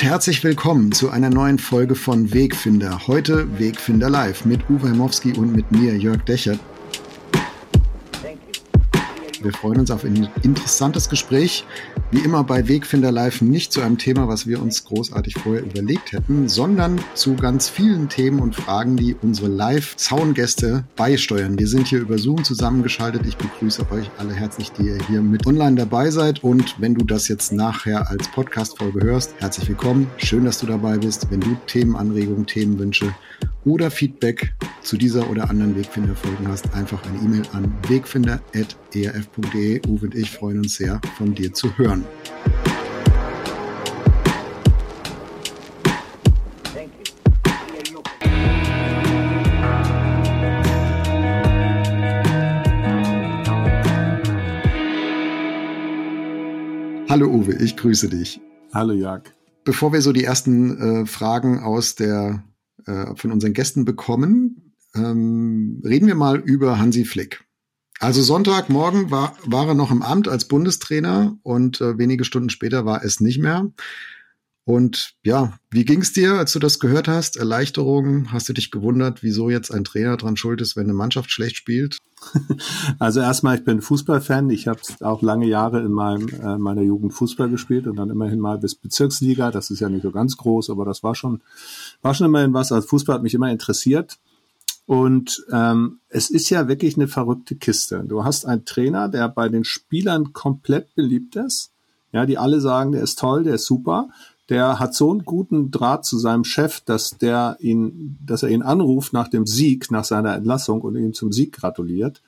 Herzlich willkommen zu einer neuen Folge von Wegfinder. Heute Wegfinder Live mit Uwe Hemowski und mit mir, Jörg Dechert. Wir freuen uns auf ein interessantes Gespräch. Wie immer bei Wegfinder Live nicht zu einem Thema, was wir uns großartig vorher überlegt hätten, sondern zu ganz vielen Themen und Fragen, die unsere Live-Zaungäste beisteuern. Wir sind hier über Zoom zusammengeschaltet. Ich begrüße euch alle herzlich, die ihr hier mit online dabei seid. Und wenn du das jetzt nachher als Podcast-Folge hörst, herzlich willkommen. Schön, dass du dabei bist. Wenn du Themenanregungen, Themenwünsche oder Feedback zu dieser oder anderen Wegfinder-Folgen hast, einfach eine E-Mail an wegfinder.erf.de. Uwe und ich freuen uns sehr, von dir zu hören. Hallo Uwe, ich grüße dich. Hallo Jörg. Bevor wir so die ersten äh, Fragen aus der äh, von unseren Gästen bekommen, ähm, reden wir mal über Hansi Flick. Also Sonntagmorgen war, war er noch im Amt als Bundestrainer und äh, wenige Stunden später war es nicht mehr. Und ja, wie ging es dir, als du das gehört hast? Erleichterung? Hast du dich gewundert, wieso jetzt ein Trainer dran schuld ist, wenn eine Mannschaft schlecht spielt? Also erstmal, ich bin Fußballfan. Ich habe auch lange Jahre in meinem, äh, meiner Jugend Fußball gespielt und dann immerhin mal bis Bezirksliga. Das ist ja nicht so ganz groß, aber das war schon, war schon immerhin was. Also Fußball hat mich immer interessiert. Und ähm, es ist ja wirklich eine verrückte Kiste. Du hast einen Trainer, der bei den Spielern komplett beliebt ist. Ja, die alle sagen, der ist toll, der ist super der hat so einen guten Draht zu seinem Chef, dass der ihn, dass er ihn anruft nach dem Sieg, nach seiner Entlassung und ihm zum Sieg gratuliert.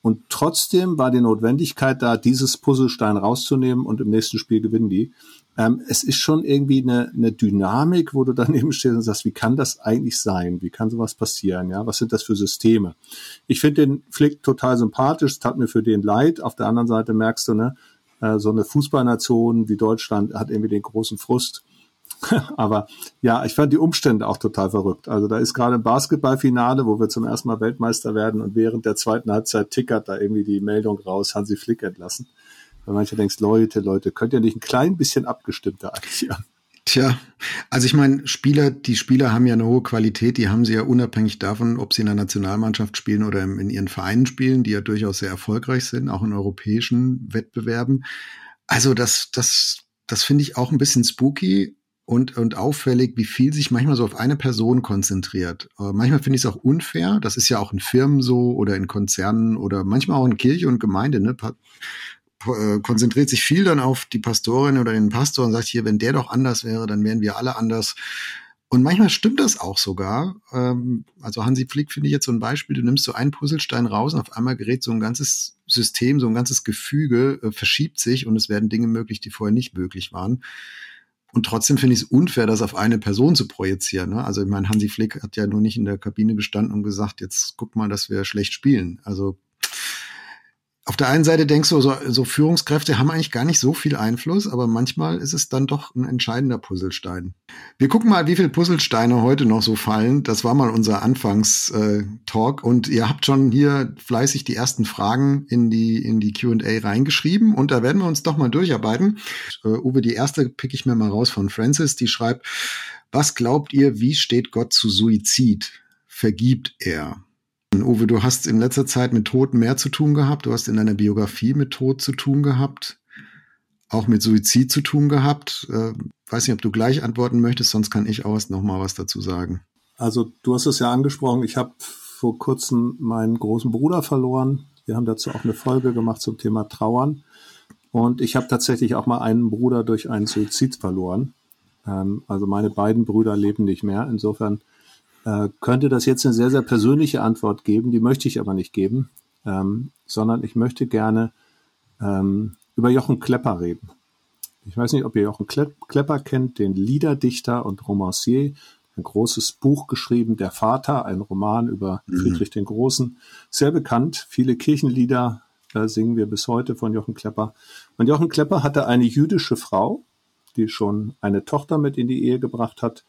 Und trotzdem war die Notwendigkeit da, dieses Puzzlestein rauszunehmen und im nächsten Spiel gewinnen die. Ähm, es ist schon irgendwie eine, eine Dynamik, wo du daneben stehst und sagst, wie kann das eigentlich sein? Wie kann sowas passieren? Ja, was sind das für Systeme? Ich finde den Flick total sympathisch, es tat mir für den leid. Auf der anderen Seite merkst du, ne, äh, so eine Fußballnation wie Deutschland hat irgendwie den großen Frust. Aber ja, ich fand die Umstände auch total verrückt. Also da ist gerade ein Basketballfinale, wo wir zum ersten Mal Weltmeister werden und während der zweiten Halbzeit tickert da irgendwie die Meldung raus, Hansi Flick entlassen. Weil manche denkst, Leute, Leute, könnt ihr nicht ein klein bisschen abgestimmter agieren? Tja, also ich meine, Spieler, die Spieler haben ja eine hohe Qualität, die haben sie ja unabhängig davon, ob sie in der Nationalmannschaft spielen oder in ihren Vereinen spielen, die ja durchaus sehr erfolgreich sind, auch in europäischen Wettbewerben. Also das, das, das finde ich auch ein bisschen spooky und, und auffällig, wie viel sich manchmal so auf eine Person konzentriert. Aber manchmal finde ich es auch unfair. Das ist ja auch in Firmen so oder in Konzernen oder manchmal auch in Kirche und Gemeinde. Ne? Äh, konzentriert sich viel dann auf die Pastorin oder den Pastor und sagt hier, wenn der doch anders wäre, dann wären wir alle anders. Und manchmal stimmt das auch sogar. Ähm, also Hansi Flick finde ich jetzt so ein Beispiel. Du nimmst so einen Puzzlestein raus und auf einmal gerät so ein ganzes System, so ein ganzes Gefüge, äh, verschiebt sich und es werden Dinge möglich, die vorher nicht möglich waren. Und trotzdem finde ich es unfair, das auf eine Person zu projizieren. Ne? Also ich meine, Hansi Flick hat ja nur nicht in der Kabine gestanden und gesagt, jetzt guck mal, dass wir schlecht spielen. Also auf der einen Seite denkst du, so, so Führungskräfte haben eigentlich gar nicht so viel Einfluss, aber manchmal ist es dann doch ein entscheidender Puzzlestein. Wir gucken mal, wie viele Puzzlesteine heute noch so fallen. Das war mal unser Anfangstalk äh, und ihr habt schon hier fleißig die ersten Fragen in die in die Q&A reingeschrieben und da werden wir uns doch mal durcharbeiten. Äh, Uwe, die erste pick ich mir mal raus von Francis, die schreibt: Was glaubt ihr, wie steht Gott zu Suizid? Vergibt er? Uwe, du hast in letzter Zeit mit Tod mehr zu tun gehabt. Du hast in deiner Biografie mit Tod zu tun gehabt, auch mit Suizid zu tun gehabt. Äh, weiß nicht, ob du gleich antworten möchtest, sonst kann ich auch noch mal was dazu sagen. Also du hast es ja angesprochen. Ich habe vor kurzem meinen großen Bruder verloren. Wir haben dazu auch eine Folge gemacht zum Thema Trauern. Und ich habe tatsächlich auch mal einen Bruder durch einen Suizid verloren. Ähm, also meine beiden Brüder leben nicht mehr. Insofern äh, könnte das jetzt eine sehr, sehr persönliche Antwort geben, die möchte ich aber nicht geben, ähm, sondern ich möchte gerne ähm, über Jochen Klepper reden. Ich weiß nicht, ob ihr Jochen Klepper kennt, den Liederdichter und Romancier, ein großes Buch geschrieben, Der Vater, ein Roman über mhm. Friedrich den Großen, sehr bekannt. Viele Kirchenlieder äh, singen wir bis heute von Jochen Klepper. Und Jochen Klepper hatte eine jüdische Frau, die schon eine Tochter mit in die Ehe gebracht hat.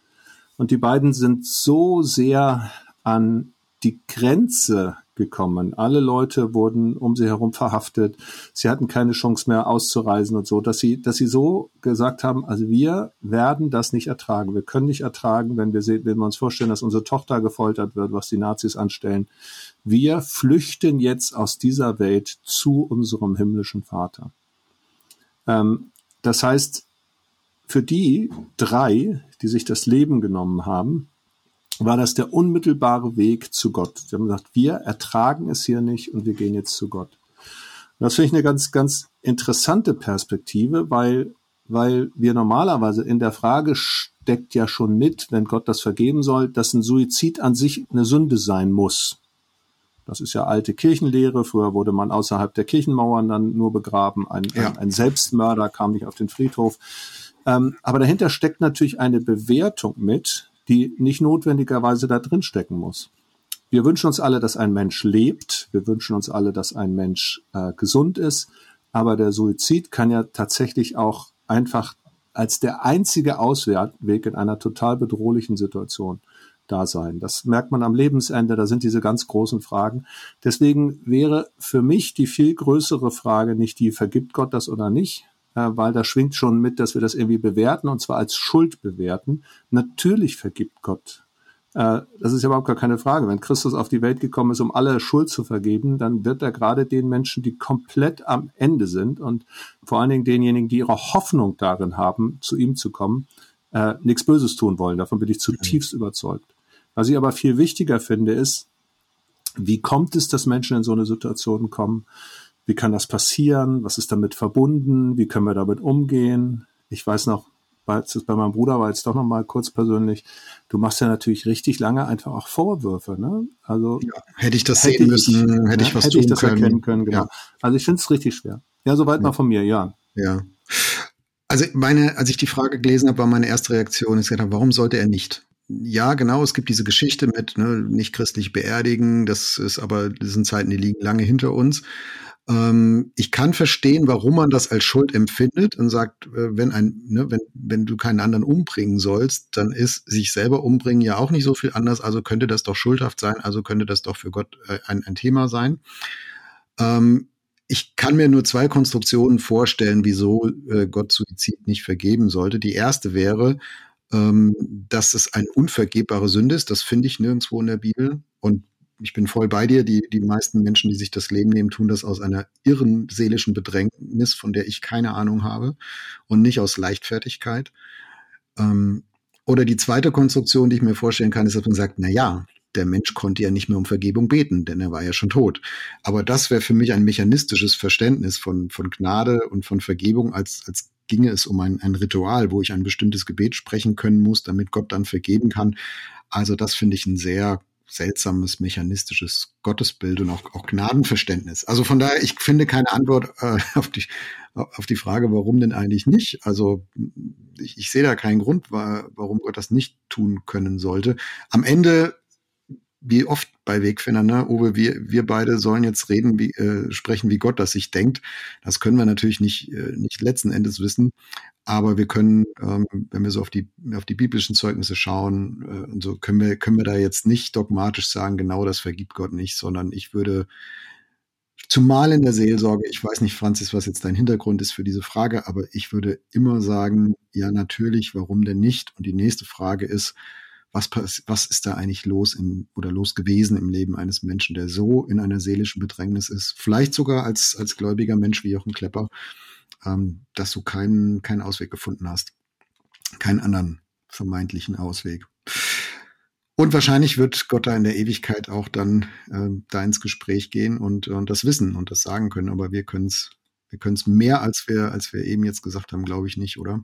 Und die beiden sind so sehr an die Grenze gekommen. Alle Leute wurden um sie herum verhaftet. Sie hatten keine Chance mehr auszureisen und so, dass sie, dass sie so gesagt haben, also wir werden das nicht ertragen. Wir können nicht ertragen, wenn wir sehen, wenn wir uns vorstellen, dass unsere Tochter gefoltert wird, was die Nazis anstellen. Wir flüchten jetzt aus dieser Welt zu unserem himmlischen Vater. Ähm, das heißt, für die drei, die sich das Leben genommen haben, war das der unmittelbare Weg zu Gott. Sie haben gesagt, wir ertragen es hier nicht und wir gehen jetzt zu Gott. Und das finde ich eine ganz, ganz interessante Perspektive, weil, weil wir normalerweise in der Frage steckt ja schon mit, wenn Gott das vergeben soll, dass ein Suizid an sich eine Sünde sein muss. Das ist ja alte Kirchenlehre. Früher wurde man außerhalb der Kirchenmauern dann nur begraben. Ein, ja. ein, ein Selbstmörder kam nicht auf den Friedhof. Ähm, aber dahinter steckt natürlich eine Bewertung mit, die nicht notwendigerweise da drin stecken muss. Wir wünschen uns alle, dass ein Mensch lebt. Wir wünschen uns alle, dass ein Mensch äh, gesund ist. Aber der Suizid kann ja tatsächlich auch einfach als der einzige Ausweg in einer total bedrohlichen Situation da sein. Das merkt man am Lebensende, da sind diese ganz großen Fragen. Deswegen wäre für mich die viel größere Frage nicht die, vergibt Gott das oder nicht, weil da schwingt schon mit, dass wir das irgendwie bewerten und zwar als Schuld bewerten. Natürlich vergibt Gott. Äh, das ist überhaupt gar keine Frage. Wenn Christus auf die Welt gekommen ist, um alle Schuld zu vergeben, dann wird er gerade den Menschen, die komplett am Ende sind und vor allen Dingen denjenigen, die ihre Hoffnung darin haben, zu ihm zu kommen, äh, nichts Böses tun wollen. Davon bin ich zutiefst mhm. überzeugt. Was ich aber viel wichtiger finde, ist, wie kommt es, dass Menschen in so eine Situation kommen? Wie kann das passieren? Was ist damit verbunden? Wie können wir damit umgehen? Ich weiß noch, bei, bei meinem Bruder war jetzt doch noch mal kurz persönlich. Du machst ja natürlich richtig lange einfach auch Vorwürfe, ne? Also ja, hätte ich das hätte sehen ich, müssen, hätte ich was hätte tun ich das können. erkennen können. Genau. Ja. Also ich finde es richtig schwer. Ja, soweit ja. mal von mir, ja. Ja. Also meine, als ich die Frage gelesen habe, war meine erste Reaktion, ich gesagt, warum sollte er nicht? Ja, genau, es gibt diese Geschichte mit ne, nicht christlich beerdigen, das ist aber, das sind Zeiten, die liegen lange hinter uns. Ähm, ich kann verstehen, warum man das als Schuld empfindet und sagt, äh, wenn ein, ne, wenn, wenn du keinen anderen umbringen sollst, dann ist sich selber umbringen ja auch nicht so viel anders, also könnte das doch schuldhaft sein, also könnte das doch für Gott äh, ein, ein Thema sein. Ähm, ich kann mir nur zwei Konstruktionen vorstellen, wieso äh, Gott Suizid nicht vergeben sollte. Die erste wäre, ähm, dass es eine unvergebbare Sünde ist. Das finde ich nirgendwo in der Bibel. Und ich bin voll bei dir. Die, die meisten Menschen, die sich das Leben nehmen, tun das aus einer irren seelischen Bedrängnis, von der ich keine Ahnung habe und nicht aus Leichtfertigkeit. Ähm, oder die zweite Konstruktion, die ich mir vorstellen kann, ist, dass man sagt, na ja, der Mensch konnte ja nicht mehr um Vergebung beten, denn er war ja schon tot. Aber das wäre für mich ein mechanistisches Verständnis von, von Gnade und von Vergebung, als, als ginge es um ein, ein Ritual, wo ich ein bestimmtes Gebet sprechen können muss, damit Gott dann vergeben kann. Also das finde ich ein sehr seltsames mechanistisches Gottesbild und auch, auch Gnadenverständnis. Also von daher, ich finde keine Antwort äh, auf, die, auf die Frage, warum denn eigentlich nicht. Also ich, ich sehe da keinen Grund, warum Gott das nicht tun können sollte. Am Ende wie oft bei Wegfindern, ne? Uwe, wir, wir beide sollen jetzt reden, wie, äh, sprechen, wie Gott das sich denkt. Das können wir natürlich nicht, äh, nicht letzten Endes wissen. Aber wir können, ähm, wenn wir so auf die, auf die biblischen Zeugnisse schauen, äh, und so können wir, können wir da jetzt nicht dogmatisch sagen, genau das vergibt Gott nicht, sondern ich würde, zumal in der Seelsorge, ich weiß nicht, Franzis, was jetzt dein Hintergrund ist für diese Frage, aber ich würde immer sagen, ja, natürlich, warum denn nicht? Und die nächste Frage ist, was, was ist da eigentlich los im, oder los gewesen im Leben eines Menschen, der so in einer seelischen Bedrängnis ist, vielleicht sogar als, als gläubiger Mensch wie Jochen Klepper, ähm, dass du keinen, keinen Ausweg gefunden hast. Keinen anderen vermeintlichen Ausweg. Und wahrscheinlich wird Gott da in der Ewigkeit auch dann äh, da ins Gespräch gehen und, und das wissen und das sagen können. Aber wir können es wir können es mehr, als wir, als wir eben jetzt gesagt haben, glaube ich nicht, oder?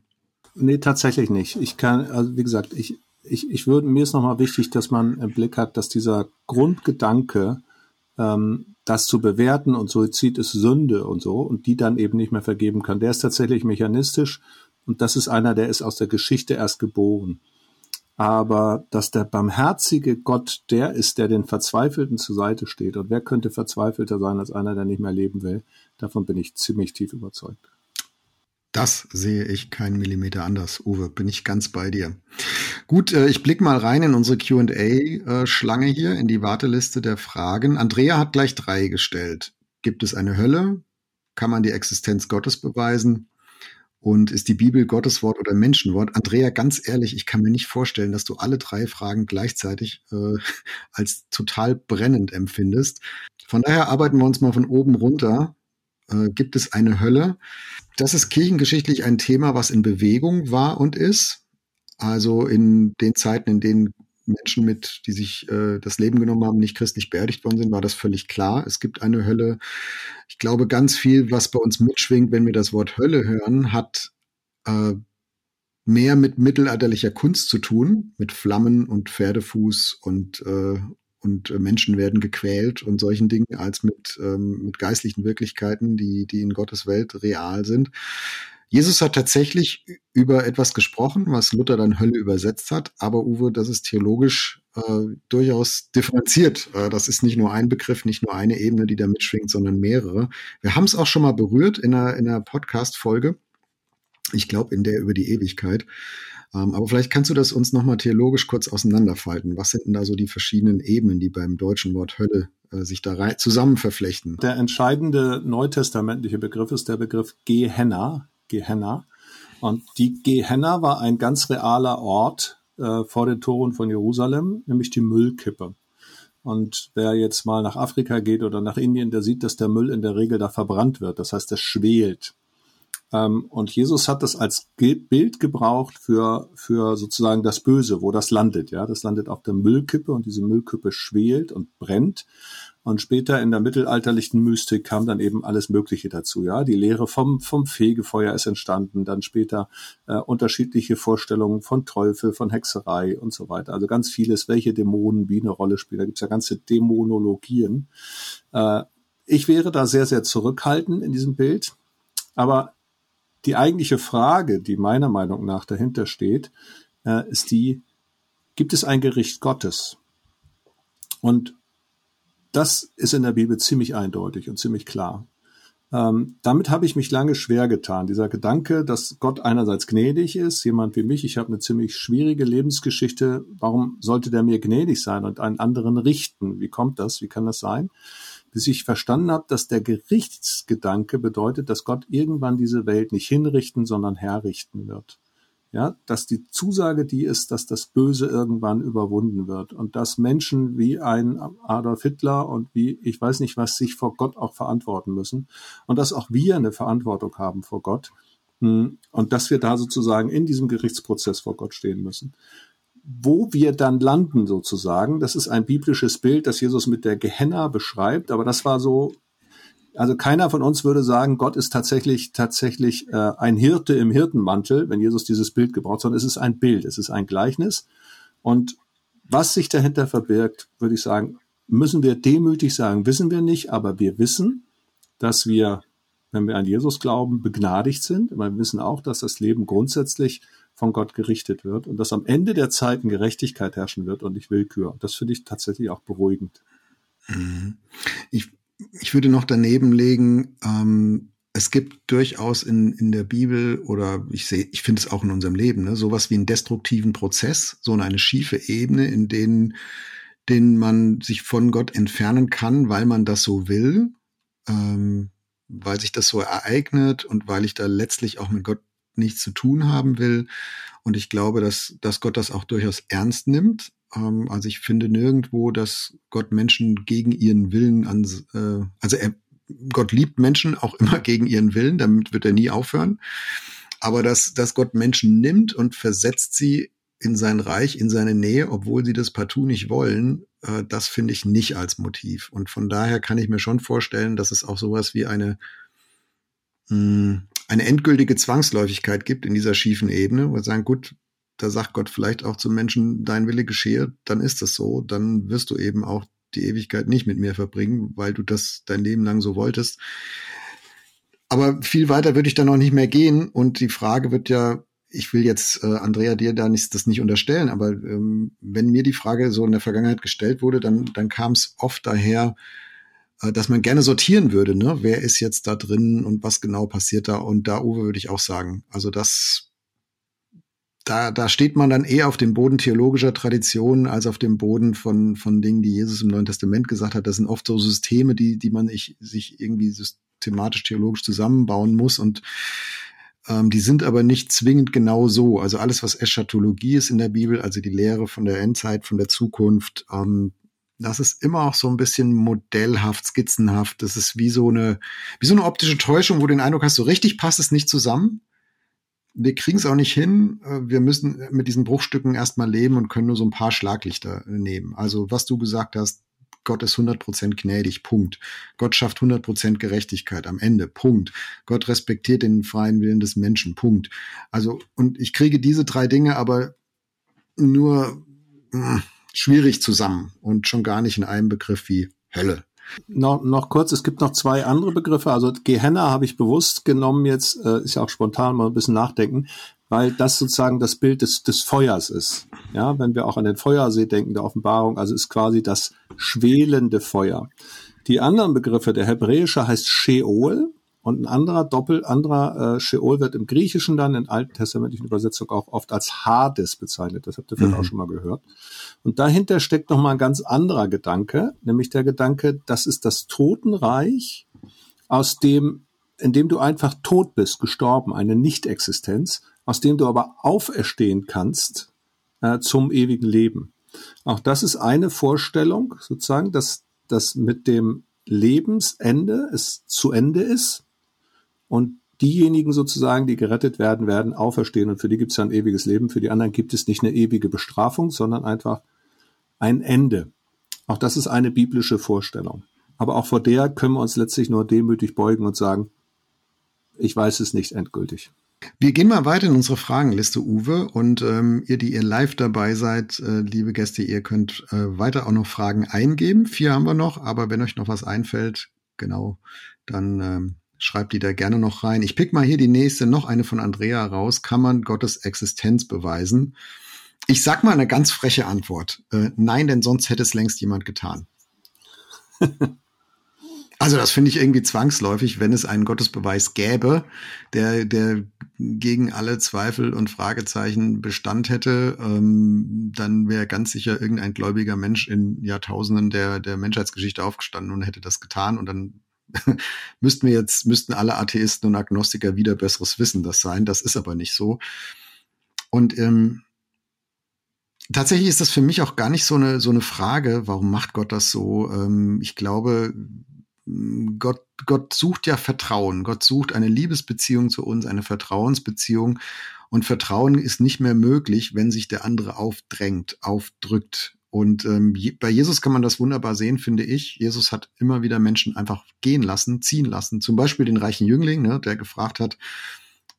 Nee, tatsächlich nicht. Ich kann, also wie gesagt, ich, ich, ich würde, mir ist nochmal wichtig, dass man im Blick hat, dass dieser Grundgedanke, ähm, das zu bewerten und Suizid ist Sünde und so und die dann eben nicht mehr vergeben kann, der ist tatsächlich mechanistisch und das ist einer, der ist aus der Geschichte erst geboren. Aber dass der barmherzige Gott der ist, der den Verzweifelten zur Seite steht und wer könnte verzweifelter sein als einer, der nicht mehr leben will, davon bin ich ziemlich tief überzeugt. Das sehe ich keinen Millimeter anders, Uwe, bin ich ganz bei dir. Gut, äh, ich blicke mal rein in unsere QA-Schlange äh, hier, in die Warteliste der Fragen. Andrea hat gleich drei gestellt. Gibt es eine Hölle? Kann man die Existenz Gottes beweisen? Und ist die Bibel Gottes Wort oder Menschenwort? Andrea, ganz ehrlich, ich kann mir nicht vorstellen, dass du alle drei Fragen gleichzeitig äh, als total brennend empfindest. Von daher arbeiten wir uns mal von oben runter. Äh, gibt es eine Hölle? Das ist kirchengeschichtlich ein Thema, was in Bewegung war und ist. Also in den Zeiten, in denen Menschen mit, die sich äh, das Leben genommen haben, nicht christlich beerdigt worden sind, war das völlig klar. Es gibt eine Hölle. Ich glaube, ganz viel, was bei uns mitschwingt, wenn wir das Wort Hölle hören, hat äh, mehr mit mittelalterlicher Kunst zu tun, mit Flammen und Pferdefuß und, äh, und Menschen werden gequält und solchen Dingen, als mit, ähm, mit geistlichen Wirklichkeiten, die, die in Gottes Welt real sind. Jesus hat tatsächlich über etwas gesprochen, was Luther dann Hölle übersetzt hat, aber Uwe, das ist theologisch äh, durchaus differenziert. Äh, das ist nicht nur ein Begriff, nicht nur eine Ebene, die da mitschwingt, sondern mehrere. Wir haben es auch schon mal berührt in einer, in einer Podcast-Folge. Ich glaube, in der über die Ewigkeit. Ähm, aber vielleicht kannst du das uns nochmal theologisch kurz auseinanderfalten. Was sind denn da so die verschiedenen Ebenen, die beim deutschen Wort Hölle äh, sich da rein, zusammen verflechten? Der entscheidende neutestamentliche Begriff ist der Begriff Gehenna, Gehenna. Und die Gehenna war ein ganz realer Ort äh, vor den Toren von Jerusalem, nämlich die Müllkippe. Und wer jetzt mal nach Afrika geht oder nach Indien, der sieht, dass der Müll in der Regel da verbrannt wird. Das heißt, es schwelt. Ähm, und Jesus hat das als Bild gebraucht für, für sozusagen das Böse, wo das landet. Ja, das landet auf der Müllkippe und diese Müllkippe schwelt und brennt. Und später in der mittelalterlichen Mystik kam dann eben alles Mögliche dazu. Ja, die Lehre vom, vom Fegefeuer ist entstanden, dann später äh, unterschiedliche Vorstellungen von Teufel, von Hexerei und so weiter. Also ganz vieles, welche Dämonen wie eine Rolle spielen. Da gibt's ja ganze Dämonologien. Äh, ich wäre da sehr, sehr zurückhaltend in diesem Bild. Aber die eigentliche Frage, die meiner Meinung nach dahinter steht, äh, ist die, gibt es ein Gericht Gottes? Und das ist in der Bibel ziemlich eindeutig und ziemlich klar. Ähm, damit habe ich mich lange schwer getan. Dieser Gedanke, dass Gott einerseits gnädig ist, jemand wie mich, ich habe eine ziemlich schwierige Lebensgeschichte, warum sollte der mir gnädig sein und einen anderen richten? Wie kommt das? Wie kann das sein? Bis ich verstanden habe, dass der Gerichtsgedanke bedeutet, dass Gott irgendwann diese Welt nicht hinrichten, sondern herrichten wird ja, dass die Zusage die ist, dass das Böse irgendwann überwunden wird und dass Menschen wie ein Adolf Hitler und wie ich weiß nicht was sich vor Gott auch verantworten müssen und dass auch wir eine Verantwortung haben vor Gott hm, und dass wir da sozusagen in diesem Gerichtsprozess vor Gott stehen müssen. Wo wir dann landen sozusagen, das ist ein biblisches Bild, das Jesus mit der Gehenna beschreibt, aber das war so also keiner von uns würde sagen, Gott ist tatsächlich tatsächlich äh, ein Hirte im Hirtenmantel, wenn Jesus dieses Bild gebraucht, sondern es ist ein Bild, es ist ein Gleichnis. Und was sich dahinter verbirgt, würde ich sagen, müssen wir demütig sagen, wissen wir nicht, aber wir wissen, dass wir, wenn wir an Jesus glauben, begnadigt sind. Aber wir wissen auch, dass das Leben grundsätzlich von Gott gerichtet wird und dass am Ende der Zeiten Gerechtigkeit herrschen wird und nicht Willkür. Das finde ich tatsächlich auch beruhigend. Mhm. Ich ich würde noch daneben legen, ähm, es gibt durchaus in, in der Bibel oder ich sehe, ich finde es auch in unserem Leben, ne, sowas wie einen destruktiven Prozess, so eine schiefe Ebene, in denen, denen man sich von Gott entfernen kann, weil man das so will, ähm, weil sich das so ereignet und weil ich da letztlich auch mit Gott nichts zu tun haben will. Und ich glaube, dass, dass Gott das auch durchaus ernst nimmt. Ähm, also ich finde nirgendwo, dass Gott Menschen gegen ihren Willen an, äh, also er, Gott liebt Menschen auch immer gegen ihren Willen, damit wird er nie aufhören. Aber dass, dass Gott Menschen nimmt und versetzt sie in sein Reich, in seine Nähe, obwohl sie das partout nicht wollen, äh, das finde ich nicht als Motiv. Und von daher kann ich mir schon vorstellen, dass es auch sowas wie eine, mh, hm, eine endgültige Zwangsläufigkeit gibt in dieser schiefen Ebene, wo wir sagen, gut, da sagt Gott vielleicht auch zum Menschen, dein Wille geschehe, dann ist das so, dann wirst du eben auch die Ewigkeit nicht mit mir verbringen, weil du das dein Leben lang so wolltest. Aber viel weiter würde ich da noch nicht mehr gehen und die Frage wird ja, ich will jetzt äh, Andrea dir da nicht, das nicht unterstellen, aber ähm, wenn mir die Frage so in der Vergangenheit gestellt wurde, dann, dann kam es oft daher, äh, dass man gerne sortieren würde, ne? Wer ist jetzt da drin und was genau passiert da? Und da, Uwe, würde ich auch sagen. Also das da, da steht man dann eher auf dem Boden theologischer Traditionen als auf dem Boden von, von Dingen, die Jesus im Neuen Testament gesagt hat. Das sind oft so Systeme, die, die man ich, sich irgendwie systematisch theologisch zusammenbauen muss und ähm, die sind aber nicht zwingend genau so. Also alles, was Eschatologie ist in der Bibel, also die Lehre von der Endzeit, von der Zukunft, ähm, das ist immer auch so ein bisschen modellhaft, skizzenhaft. Das ist wie so eine, wie so eine optische Täuschung, wo du den Eindruck hast, so richtig passt es nicht zusammen wir kriegen es auch nicht hin. Äh, wir müssen mit diesen Bruchstücken erstmal leben und können nur so ein paar Schlaglichter nehmen. Also was du gesagt hast, Gott ist 100% gnädig, Punkt. Gott schafft 100% Gerechtigkeit am Ende, Punkt. Gott respektiert den freien Willen des Menschen, Punkt. Also, und ich kriege diese drei Dinge aber nur mh, hm, schwierig zusammen und schon gar nicht in einem Begriff wie Hölle. Noch, noch kurz, es gibt noch zwei andere Begriffe. Also Gehenna habe ich bewusst genommen jetzt, äh, ist ja auch spontan mal ein bisschen nachdenken, weil das sozusagen das Bild des, des Feuers ist. Ja, wenn wir auch an den Feuersee denken, der Offenbarung, also ist quasi das schwelende Feuer. Die anderen Begriffe, der hebräische heißt Sheol, und ein anderer Doppel, anderer äh, Sheol wird im Griechischen dann in alten testamentlichen Übersetzungen auch oft als Hades bezeichnet. Das habt ihr vielleicht mhm. auch schon mal gehört. Und dahinter steckt noch mal ein ganz anderer Gedanke, nämlich der Gedanke, das ist das Totenreich, aus dem, in dem du einfach tot bist, gestorben, eine Nichtexistenz, aus dem du aber auferstehen kannst äh, zum ewigen Leben. Auch das ist eine Vorstellung, sozusagen, dass das mit dem Lebensende es zu Ende ist und diejenigen sozusagen, die gerettet werden, werden auferstehen und für die gibt es ein ewiges Leben. Für die anderen gibt es nicht eine ewige Bestrafung, sondern einfach ein Ende. Auch das ist eine biblische Vorstellung. Aber auch vor der können wir uns letztlich nur demütig beugen und sagen, ich weiß es nicht endgültig. Wir gehen mal weiter in unsere Fragenliste, Uwe. Und ähm, ihr, die ihr live dabei seid, äh, liebe Gäste, ihr könnt äh, weiter auch noch Fragen eingeben. Vier haben wir noch, aber wenn euch noch was einfällt, genau, dann ähm, schreibt die da gerne noch rein. Ich pick mal hier die nächste, noch eine von Andrea raus. Kann man Gottes Existenz beweisen? Ich sag mal eine ganz freche Antwort. Äh, nein, denn sonst hätte es längst jemand getan. also das finde ich irgendwie zwangsläufig, wenn es einen Gottesbeweis gäbe, der, der gegen alle Zweifel und Fragezeichen Bestand hätte, ähm, dann wäre ganz sicher irgendein gläubiger Mensch in Jahrtausenden der, der Menschheitsgeschichte aufgestanden und hätte das getan und dann müssten wir jetzt, müssten alle Atheisten und Agnostiker wieder besseres Wissen das sein. Das ist aber nicht so. Und ähm, tatsächlich ist das für mich auch gar nicht so eine, so eine Frage, warum macht Gott das so? Ähm, ich glaube, Gott, Gott sucht ja Vertrauen. Gott sucht eine Liebesbeziehung zu uns, eine Vertrauensbeziehung. Und Vertrauen ist nicht mehr möglich, wenn sich der andere aufdrängt, aufdrückt. Und ähm, bei Jesus kann man das wunderbar sehen, finde ich. Jesus hat immer wieder Menschen einfach gehen lassen, ziehen lassen. Zum Beispiel den reichen Jüngling, ne, der gefragt hat,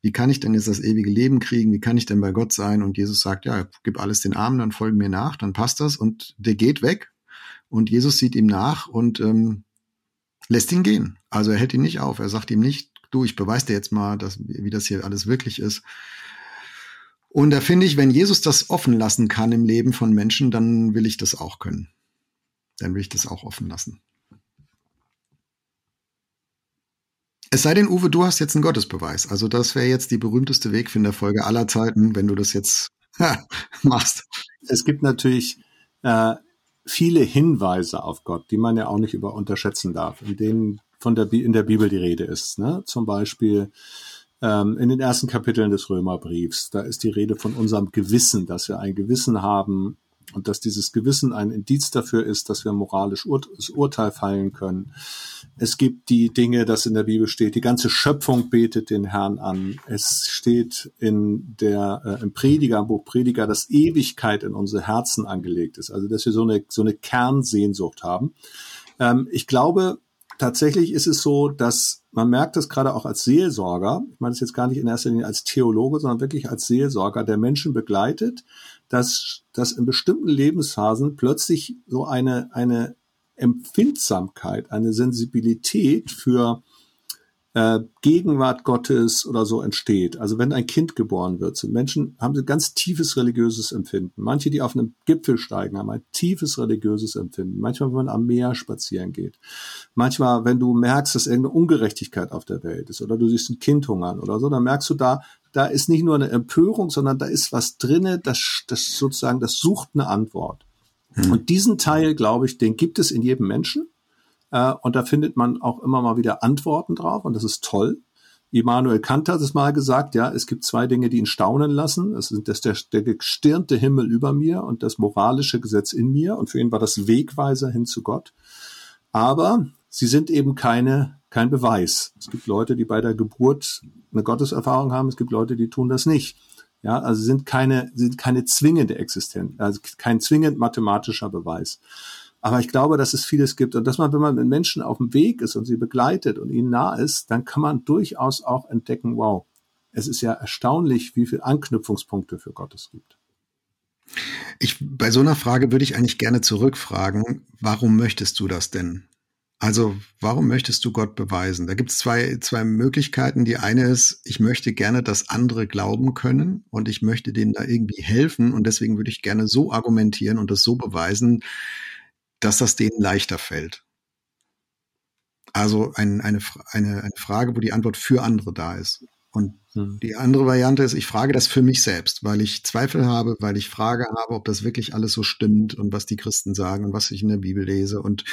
wie kann ich denn jetzt das ewige Leben kriegen? Wie kann ich denn bei Gott sein? Und Jesus sagt, ja, gib alles den Armen, dann folgen mir nach, dann passt das. Und der geht weg. Und Jesus sieht ihm nach und ähm, lässt ihn gehen. Also er hält ihn nicht auf. Er sagt ihm nicht, du, ich beweise dir jetzt mal, dass, wie das hier alles wirklich ist. Und da finde ich, wenn Jesus das offen lassen kann im Leben von Menschen, dann will ich das auch können. Dann will ich das auch offen lassen. Es sei denn, Uwe, du hast jetzt einen Gottesbeweis. Also das wäre jetzt die berühmteste Wegfinderfolge aller Zeiten, wenn du das jetzt machst. Es gibt natürlich äh, viele Hinweise auf Gott, die man ja auch nicht über unterschätzen darf, in denen von der in der Bibel die Rede ist. Ne? Zum Beispiel ähm, in den ersten Kapiteln des Römerbriefs, da ist die Rede von unserem Gewissen, dass wir ein Gewissen haben und dass dieses Gewissen ein Indiz dafür ist, dass wir moralisch ur das Urteil fallen können. Es gibt die Dinge, das in der Bibel steht, die ganze Schöpfung betet den Herrn an. Es steht in der, äh, im Prediger, im Buch Prediger, dass Ewigkeit in unsere Herzen angelegt ist. Also, dass wir so eine, so eine Kernsehnsucht haben. Ähm, ich glaube, tatsächlich ist es so, dass man merkt das gerade auch als Seelsorger, ich meine das jetzt gar nicht in erster Linie als Theologe, sondern wirklich als Seelsorger, der Menschen begleitet, dass, dass in bestimmten Lebensphasen plötzlich so eine, eine Empfindsamkeit, eine Sensibilität für äh, Gegenwart Gottes oder so entsteht. Also wenn ein Kind geboren wird, sind Menschen, haben ein ganz tiefes religiöses Empfinden. Manche, die auf einem Gipfel steigen, haben ein tiefes religiöses Empfinden. Manchmal, wenn man am Meer spazieren geht. Manchmal, wenn du merkst, dass irgendeine Ungerechtigkeit auf der Welt ist oder du siehst ein Kind hungern oder so, dann merkst du da, da ist nicht nur eine Empörung, sondern da ist was drinne, das, das sozusagen, das sucht eine Antwort. Hm. Und diesen Teil, glaube ich, den gibt es in jedem Menschen. Äh, und da findet man auch immer mal wieder Antworten drauf und das ist toll. Immanuel Kant hat es mal gesagt, ja, es gibt zwei Dinge, die ihn staunen lassen. Das ist das der, der gestirnte Himmel über mir und das moralische Gesetz in mir. Und für ihn war das Wegweiser hin zu Gott. Aber sie sind eben keine, kein Beweis. Es gibt Leute, die bei der Geburt eine Gotteserfahrung haben. Es gibt Leute, die tun das nicht. Ja, also sind keine, sind keine zwingende Existenz, also kein zwingend mathematischer Beweis. Aber ich glaube, dass es vieles gibt und dass man, wenn man mit Menschen auf dem Weg ist und sie begleitet und ihnen nah ist, dann kann man durchaus auch entdecken, wow, es ist ja erstaunlich, wie viele Anknüpfungspunkte für Gott es gibt. Ich, bei so einer Frage würde ich eigentlich gerne zurückfragen, warum möchtest du das denn? Also, warum möchtest du Gott beweisen? Da gibt es zwei, zwei Möglichkeiten. Die eine ist, ich möchte gerne, dass andere glauben können und ich möchte denen da irgendwie helfen und deswegen würde ich gerne so argumentieren und das so beweisen, dass das denen leichter fällt. Also ein, eine, eine, eine Frage, wo die Antwort für andere da ist. Und hm. die andere Variante ist, ich frage das für mich selbst, weil ich Zweifel habe, weil ich Frage habe, ob das wirklich alles so stimmt und was die Christen sagen und was ich in der Bibel lese und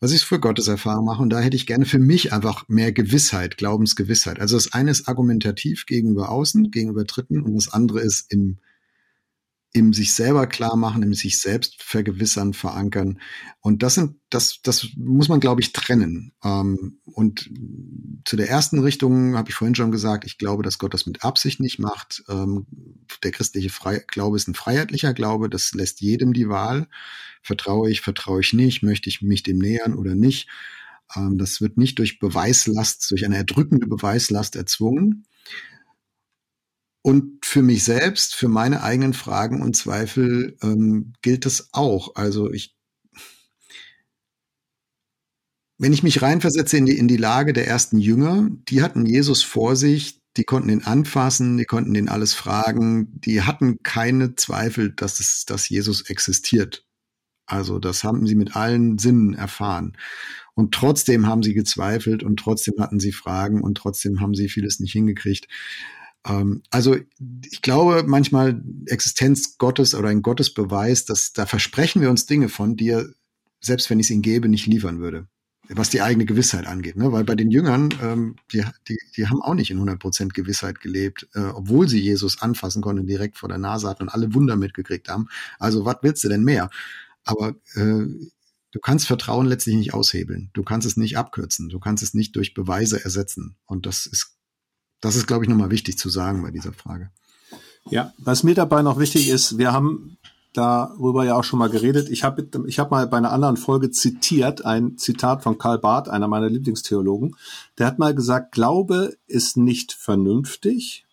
was ich für Gottes Erfahrung mache. Und da hätte ich gerne für mich einfach mehr Gewissheit, Glaubensgewissheit. Also das eine ist argumentativ gegenüber außen, gegenüber Dritten und das andere ist im im sich selber klar machen, im sich selbst vergewissern, verankern. Und das sind, das, das muss man, glaube ich, trennen. Ähm, und zu der ersten Richtung habe ich vorhin schon gesagt, ich glaube, dass Gott das mit Absicht nicht macht. Ähm, der christliche Glaube ist ein freiheitlicher Glaube, das lässt jedem die Wahl. Vertraue ich, vertraue ich nicht, möchte ich mich dem nähern oder nicht. Ähm, das wird nicht durch Beweislast, durch eine erdrückende Beweislast erzwungen. Und für mich selbst, für meine eigenen Fragen und Zweifel ähm, gilt das auch. Also ich, wenn ich mich reinversetze in die, in die Lage der ersten Jünger, die hatten Jesus vor sich, die konnten ihn anfassen, die konnten ihn alles fragen, die hatten keine Zweifel, dass es, dass Jesus existiert. Also das haben sie mit allen Sinnen erfahren. Und trotzdem haben sie gezweifelt und trotzdem hatten sie Fragen und trotzdem haben sie vieles nicht hingekriegt. Ähm, also ich glaube manchmal Existenz Gottes oder ein Gottesbeweis, dass da versprechen wir uns Dinge von, die er, selbst wenn ich es ihm gebe, nicht liefern würde. Was die eigene Gewissheit angeht. Ne? Weil bei den Jüngern, ähm, die, die, die haben auch nicht in 100% Gewissheit gelebt, äh, obwohl sie Jesus anfassen konnten, direkt vor der Nase hatten und alle Wunder mitgekriegt haben. Also was willst du denn mehr? Aber äh, du kannst Vertrauen letztlich nicht aushebeln. Du kannst es nicht abkürzen. Du kannst es nicht durch Beweise ersetzen. Und das ist das ist, glaube ich, nochmal wichtig zu sagen bei dieser Frage. Ja, was mir dabei noch wichtig ist, wir haben darüber ja auch schon mal geredet. Ich habe ich hab mal bei einer anderen Folge zitiert, ein Zitat von Karl Barth, einer meiner Lieblingstheologen. Der hat mal gesagt, Glaube ist nicht vernünftig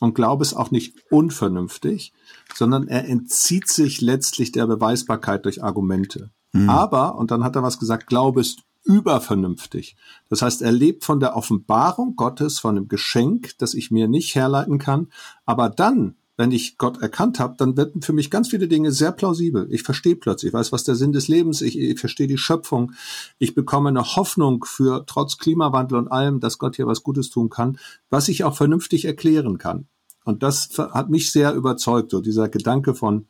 und Glaube ist auch nicht unvernünftig, sondern er entzieht sich letztlich der Beweisbarkeit durch Argumente. Mhm. Aber, und dann hat er was gesagt, Glaube ist übervernünftig. Das heißt, er lebt von der Offenbarung Gottes, von dem Geschenk, das ich mir nicht herleiten kann. Aber dann, wenn ich Gott erkannt habe, dann werden für mich ganz viele Dinge sehr plausibel. Ich verstehe plötzlich, ich weiß, was der Sinn des Lebens, ich, ich verstehe die Schöpfung, ich bekomme eine Hoffnung für trotz Klimawandel und allem, dass Gott hier was Gutes tun kann, was ich auch vernünftig erklären kann. Und das hat mich sehr überzeugt, so dieser Gedanke von,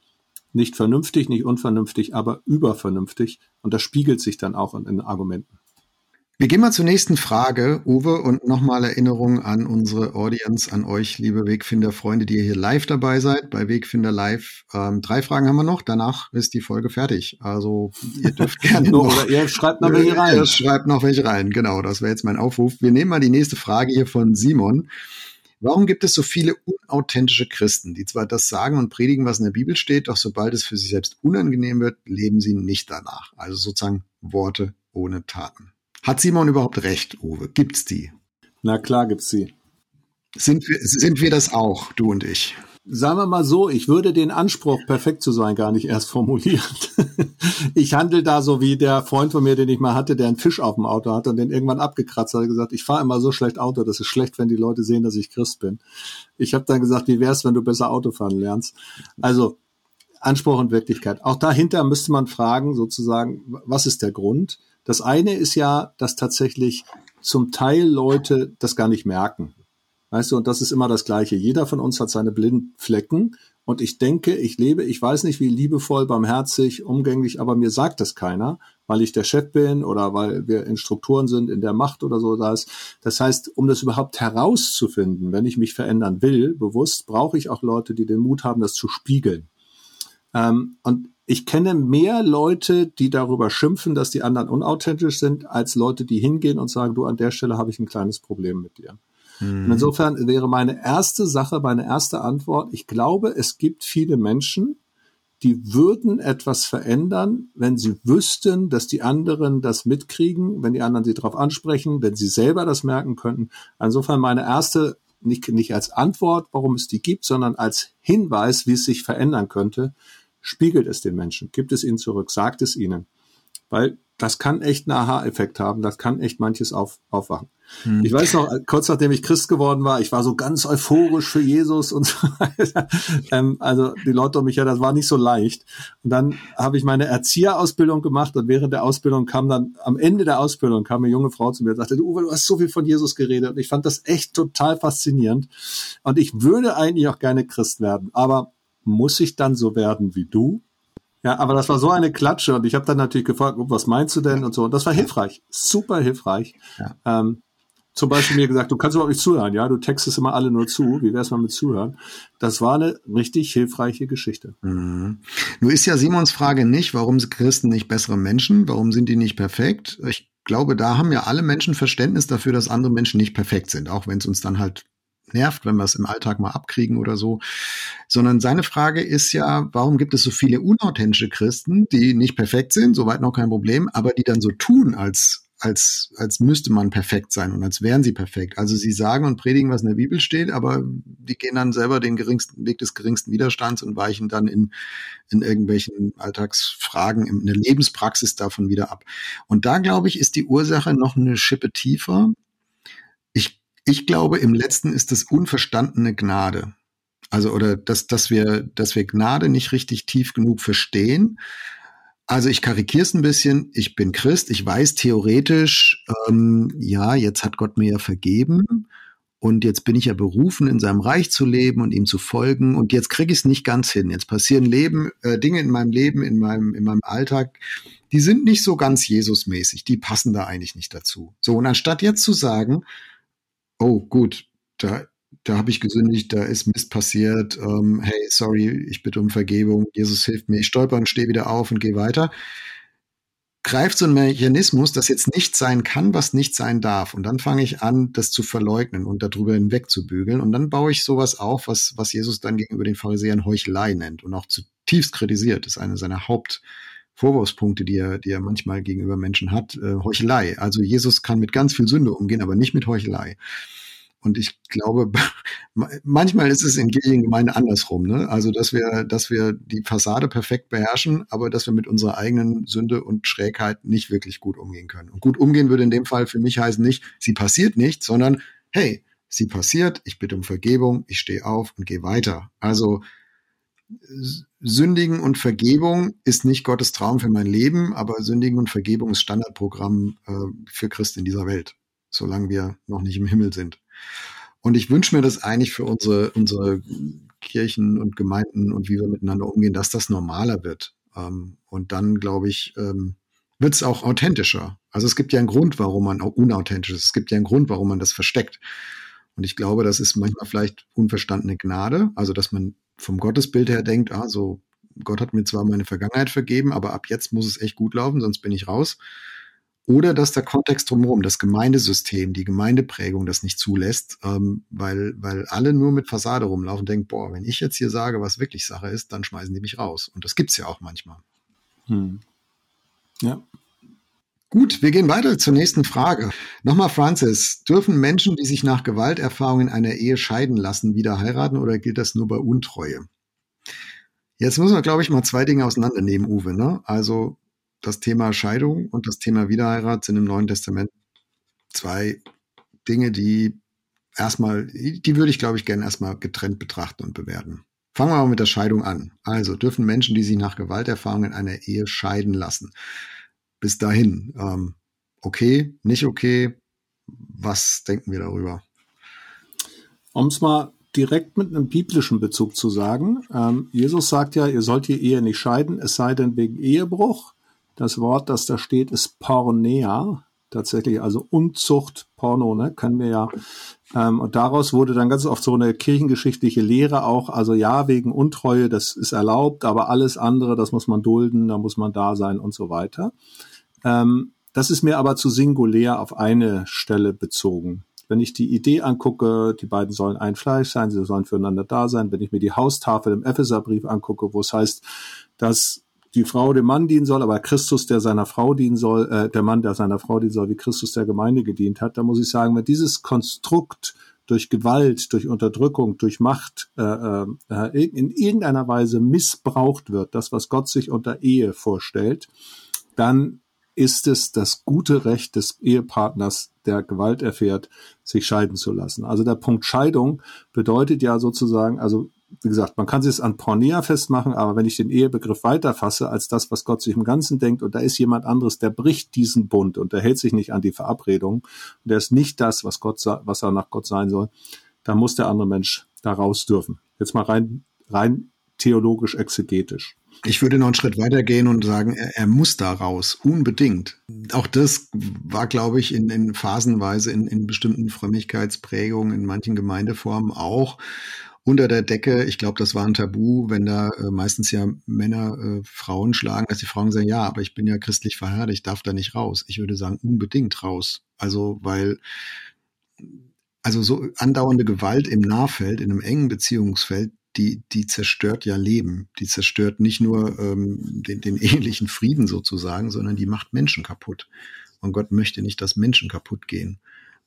nicht vernünftig, nicht unvernünftig, aber übervernünftig. Und das spiegelt sich dann auch in, in Argumenten. Wir gehen mal zur nächsten Frage, Uwe, und nochmal Erinnerung an unsere Audience, an euch, liebe Wegfinder-Freunde, die ihr hier live dabei seid, bei Wegfinder Live. Ähm, drei Fragen haben wir noch, danach ist die Folge fertig. Also ihr dürft gerne noch. Oder ihr schreibt noch welche rein. Ihr schreibt noch welche rein, genau, das wäre jetzt mein Aufruf. Wir nehmen mal die nächste Frage hier von Simon. Warum gibt es so viele unauthentische Christen, die zwar das sagen und predigen, was in der Bibel steht, doch sobald es für sie selbst unangenehm wird, leben sie nicht danach? Also sozusagen Worte ohne Taten. Hat Simon überhaupt recht, Uwe? Gibt's die? Na klar gibt's sie. Sind wir, sind wir das auch, du und ich? Sagen wir mal so, ich würde den Anspruch, perfekt zu sein, gar nicht erst formulieren. ich handle da so wie der Freund von mir, den ich mal hatte, der einen Fisch auf dem Auto hatte und den irgendwann abgekratzt hat, gesagt, ich fahre immer so schlecht Auto, das ist schlecht, wenn die Leute sehen, dass ich Christ bin. Ich habe dann gesagt, wie wär's, wenn du besser Auto fahren lernst? Also Anspruch und Wirklichkeit. Auch dahinter müsste man fragen, sozusagen, was ist der Grund? Das eine ist ja, dass tatsächlich zum Teil Leute das gar nicht merken Weißt du, und das ist immer das Gleiche. Jeder von uns hat seine blinden Flecken. Und ich denke, ich lebe, ich weiß nicht, wie liebevoll, barmherzig, umgänglich, aber mir sagt das keiner, weil ich der Chef bin oder weil wir in Strukturen sind, in der Macht oder so da ist. Das heißt, um das überhaupt herauszufinden, wenn ich mich verändern will, bewusst, brauche ich auch Leute, die den Mut haben, das zu spiegeln. Ähm, und ich kenne mehr Leute, die darüber schimpfen, dass die anderen unauthentisch sind, als Leute, die hingehen und sagen, du, an der Stelle habe ich ein kleines Problem mit dir. Mhm. insofern wäre meine erste Sache, meine erste Antwort, ich glaube, es gibt viele Menschen, die würden etwas verändern, wenn sie wüssten, dass die anderen das mitkriegen, wenn die anderen sie darauf ansprechen, wenn sie selber das merken könnten. Insofern meine erste, nicht, nicht als Antwort, warum es die gibt, sondern als Hinweis, wie es sich verändern könnte, spiegelt es den Menschen, gibt es ihnen zurück, sagt es ihnen. Weil das kann echt einen Aha-Effekt haben, das kann echt manches auf, aufwachen. Hm. Ich weiß noch, kurz nachdem ich Christ geworden war, ich war so ganz euphorisch für Jesus und so weiter. ähm, also die Leute um mich her, das war nicht so leicht. Und dann habe ich meine Erzieherausbildung gemacht und während der Ausbildung kam dann, am Ende der Ausbildung kam eine junge Frau zu mir und sagte, du Uwe, du hast so viel von Jesus geredet und ich fand das echt total faszinierend. Und ich würde eigentlich auch gerne Christ werden, aber muss ich dann so werden wie du? Ja, aber das war so eine Klatsche und ich habe dann natürlich gefragt, was meinst du denn und so. Und das war hilfreich, super hilfreich. Ja. Ähm, zum Beispiel mir gesagt, du kannst überhaupt nicht zuhören, ja, du textest immer alle nur zu, wie wär's mal mit zuhören? Das war eine richtig hilfreiche Geschichte. Mhm. Nur ist ja Simons Frage nicht, warum sind Christen nicht bessere Menschen, warum sind die nicht perfekt? Ich glaube, da haben ja alle Menschen Verständnis dafür, dass andere Menschen nicht perfekt sind, auch wenn es uns dann halt nervt, wenn wir es im Alltag mal abkriegen oder so, sondern seine Frage ist ja, warum gibt es so viele unauthentische Christen, die nicht perfekt sind, soweit noch kein Problem, aber die dann so tun, als als, als müsste man perfekt sein und als wären sie perfekt. Also sie sagen und predigen, was in der Bibel steht, aber die gehen dann selber den geringsten Weg des geringsten Widerstands und weichen dann in, in irgendwelchen Alltagsfragen, in der Lebenspraxis davon wieder ab. Und da, glaube ich, ist die Ursache noch eine Schippe tiefer. Ich ich glaube, im letzten ist es unverstandene Gnade. Also, oder dass, dass wir, dass wir Gnade nicht richtig tief genug verstehen. Also ich karikiere es ein bisschen. Ich bin Christ. Ich weiß theoretisch, ähm, ja, jetzt hat Gott mir ja vergeben und jetzt bin ich ja berufen, in seinem Reich zu leben und ihm zu folgen. Und jetzt kriege ich es nicht ganz hin. Jetzt passieren Leben, äh, Dinge in meinem Leben, in meinem, in meinem Alltag, die sind nicht so ganz Jesusmäßig. Die passen da eigentlich nicht dazu. So und anstatt jetzt zu sagen, oh gut, da, da habe ich gesündigt, da ist Mist passiert, ähm, hey, sorry, ich bitte um Vergebung, Jesus hilft mir, ich stolper und stehe wieder auf und gehe weiter. Greift so ein Mechanismus, das jetzt nicht sein kann, was nicht sein darf. Und dann fange ich an, das zu verleugnen und darüber hinwegzubügeln. Und dann baue ich sowas auf, was, was Jesus dann gegenüber den Pharisäern Heuchelei nennt und auch zutiefst kritisiert. Das ist eine seiner Hauptvorwurfspunkte, die er, die er manchmal gegenüber Menschen hat. Äh, Heuchelei. Also Jesus kann mit ganz viel Sünde umgehen, aber nicht mit Heuchelei. Und ich glaube, manchmal ist es in Kirchengemeinde andersrum, ne? Also, dass wir, dass wir die Fassade perfekt beherrschen, aber dass wir mit unserer eigenen Sünde und Schrägheit nicht wirklich gut umgehen können. Und gut umgehen würde in dem Fall für mich heißen nicht, sie passiert nicht, sondern hey, sie passiert, ich bitte um Vergebung, ich stehe auf und gehe weiter. Also, Sündigen und Vergebung ist nicht Gottes Traum für mein Leben, aber Sündigen und Vergebung ist Standardprogramm äh, für Christen in dieser Welt, solange wir noch nicht im Himmel sind. Und ich wünsche mir das eigentlich für unsere, unsere Kirchen und Gemeinden und wie wir miteinander umgehen, dass das normaler wird. Ähm, und dann, glaube ich, ähm, wird es auch authentischer. Also es gibt ja einen Grund, warum man auch unauthentisch ist. Es gibt ja einen Grund, warum man das versteckt. Und ich glaube, das ist manchmal vielleicht unverstandene Gnade. Also, dass man vom Gottesbild her denkt, ah, so, Gott hat mir zwar meine Vergangenheit vergeben, aber ab jetzt muss es echt gut laufen, sonst bin ich raus. Oder dass der Kontext drumherum, das Gemeindesystem, die Gemeindeprägung das nicht zulässt, ähm, weil, weil alle nur mit Fassade rumlaufen und denken, boah, wenn ich jetzt hier sage, was wirklich Sache ist, dann schmeißen die mich raus. Und das gibt's ja auch manchmal. Hm. Ja. Gut, wir gehen weiter zur nächsten Frage. Nochmal, Francis, dürfen Menschen, die sich nach Gewalterfahrungen in einer Ehe scheiden lassen, wieder heiraten oder gilt das nur bei Untreue? Jetzt müssen wir, glaube ich, mal zwei Dinge auseinandernehmen, Uwe. Ne? Also das Thema Scheidung und das Thema Wiederheirat sind im Neuen Testament zwei Dinge, die erstmal, die würde ich, glaube ich, gerne erstmal getrennt betrachten und bewerten. Fangen wir mal mit der Scheidung an. Also dürfen Menschen, die sich nach Gewalterfahrung in einer Ehe scheiden lassen. Bis dahin, ähm, okay, nicht okay. Was denken wir darüber? Um es mal direkt mit einem biblischen Bezug zu sagen, ähm, Jesus sagt ja, ihr sollt die Ehe nicht scheiden, es sei denn wegen Ehebruch. Das Wort, das da steht, ist Pornea, tatsächlich, also Unzucht, Porno, ne, kennen wir ja. Ähm, und daraus wurde dann ganz oft so eine kirchengeschichtliche Lehre auch, also ja, wegen Untreue, das ist erlaubt, aber alles andere, das muss man dulden, da muss man da sein und so weiter. Ähm, das ist mir aber zu singulär auf eine Stelle bezogen. Wenn ich die Idee angucke, die beiden sollen ein Fleisch sein, sie sollen füreinander da sein. Wenn ich mir die Haustafel im Epheserbrief angucke, wo es heißt, dass die Frau dem Mann dienen soll, aber Christus, der seiner Frau dienen soll, äh, der Mann, der seiner Frau dienen soll, wie Christus der Gemeinde gedient hat, da muss ich sagen, wenn dieses Konstrukt durch Gewalt, durch Unterdrückung, durch Macht äh, äh, in irgendeiner Weise missbraucht wird, das, was Gott sich unter Ehe vorstellt, dann ist es das gute Recht des Ehepartners, der Gewalt erfährt, sich scheiden zu lassen. Also der Punkt Scheidung bedeutet ja sozusagen, also wie gesagt, man kann es an Pornea festmachen, aber wenn ich den Ehebegriff weiterfasse als das, was Gott sich im Ganzen denkt, und da ist jemand anderes, der bricht diesen Bund und der hält sich nicht an die Verabredung, und der ist nicht das, was Gott, was er nach Gott sein soll, dann muss der andere Mensch da raus dürfen. Jetzt mal rein, rein theologisch exegetisch. Ich würde noch einen Schritt weiter gehen und sagen, er, er muss da raus, unbedingt. Auch das war, glaube ich, in, in phasenweise in, in bestimmten Frömmigkeitsprägungen, in manchen Gemeindeformen auch unter der Decke. Ich glaube, das war ein Tabu, wenn da äh, meistens ja Männer äh, Frauen schlagen, dass die Frauen sagen, ja, aber ich bin ja christlich verheiratet, ich darf da nicht raus. Ich würde sagen, unbedingt raus. Also, weil also so andauernde Gewalt im Nahfeld, in einem engen Beziehungsfeld, die, die zerstört ja Leben. Die zerstört nicht nur ähm, den, den ehelichen Frieden sozusagen, sondern die macht Menschen kaputt. Und Gott möchte nicht, dass Menschen kaputt gehen.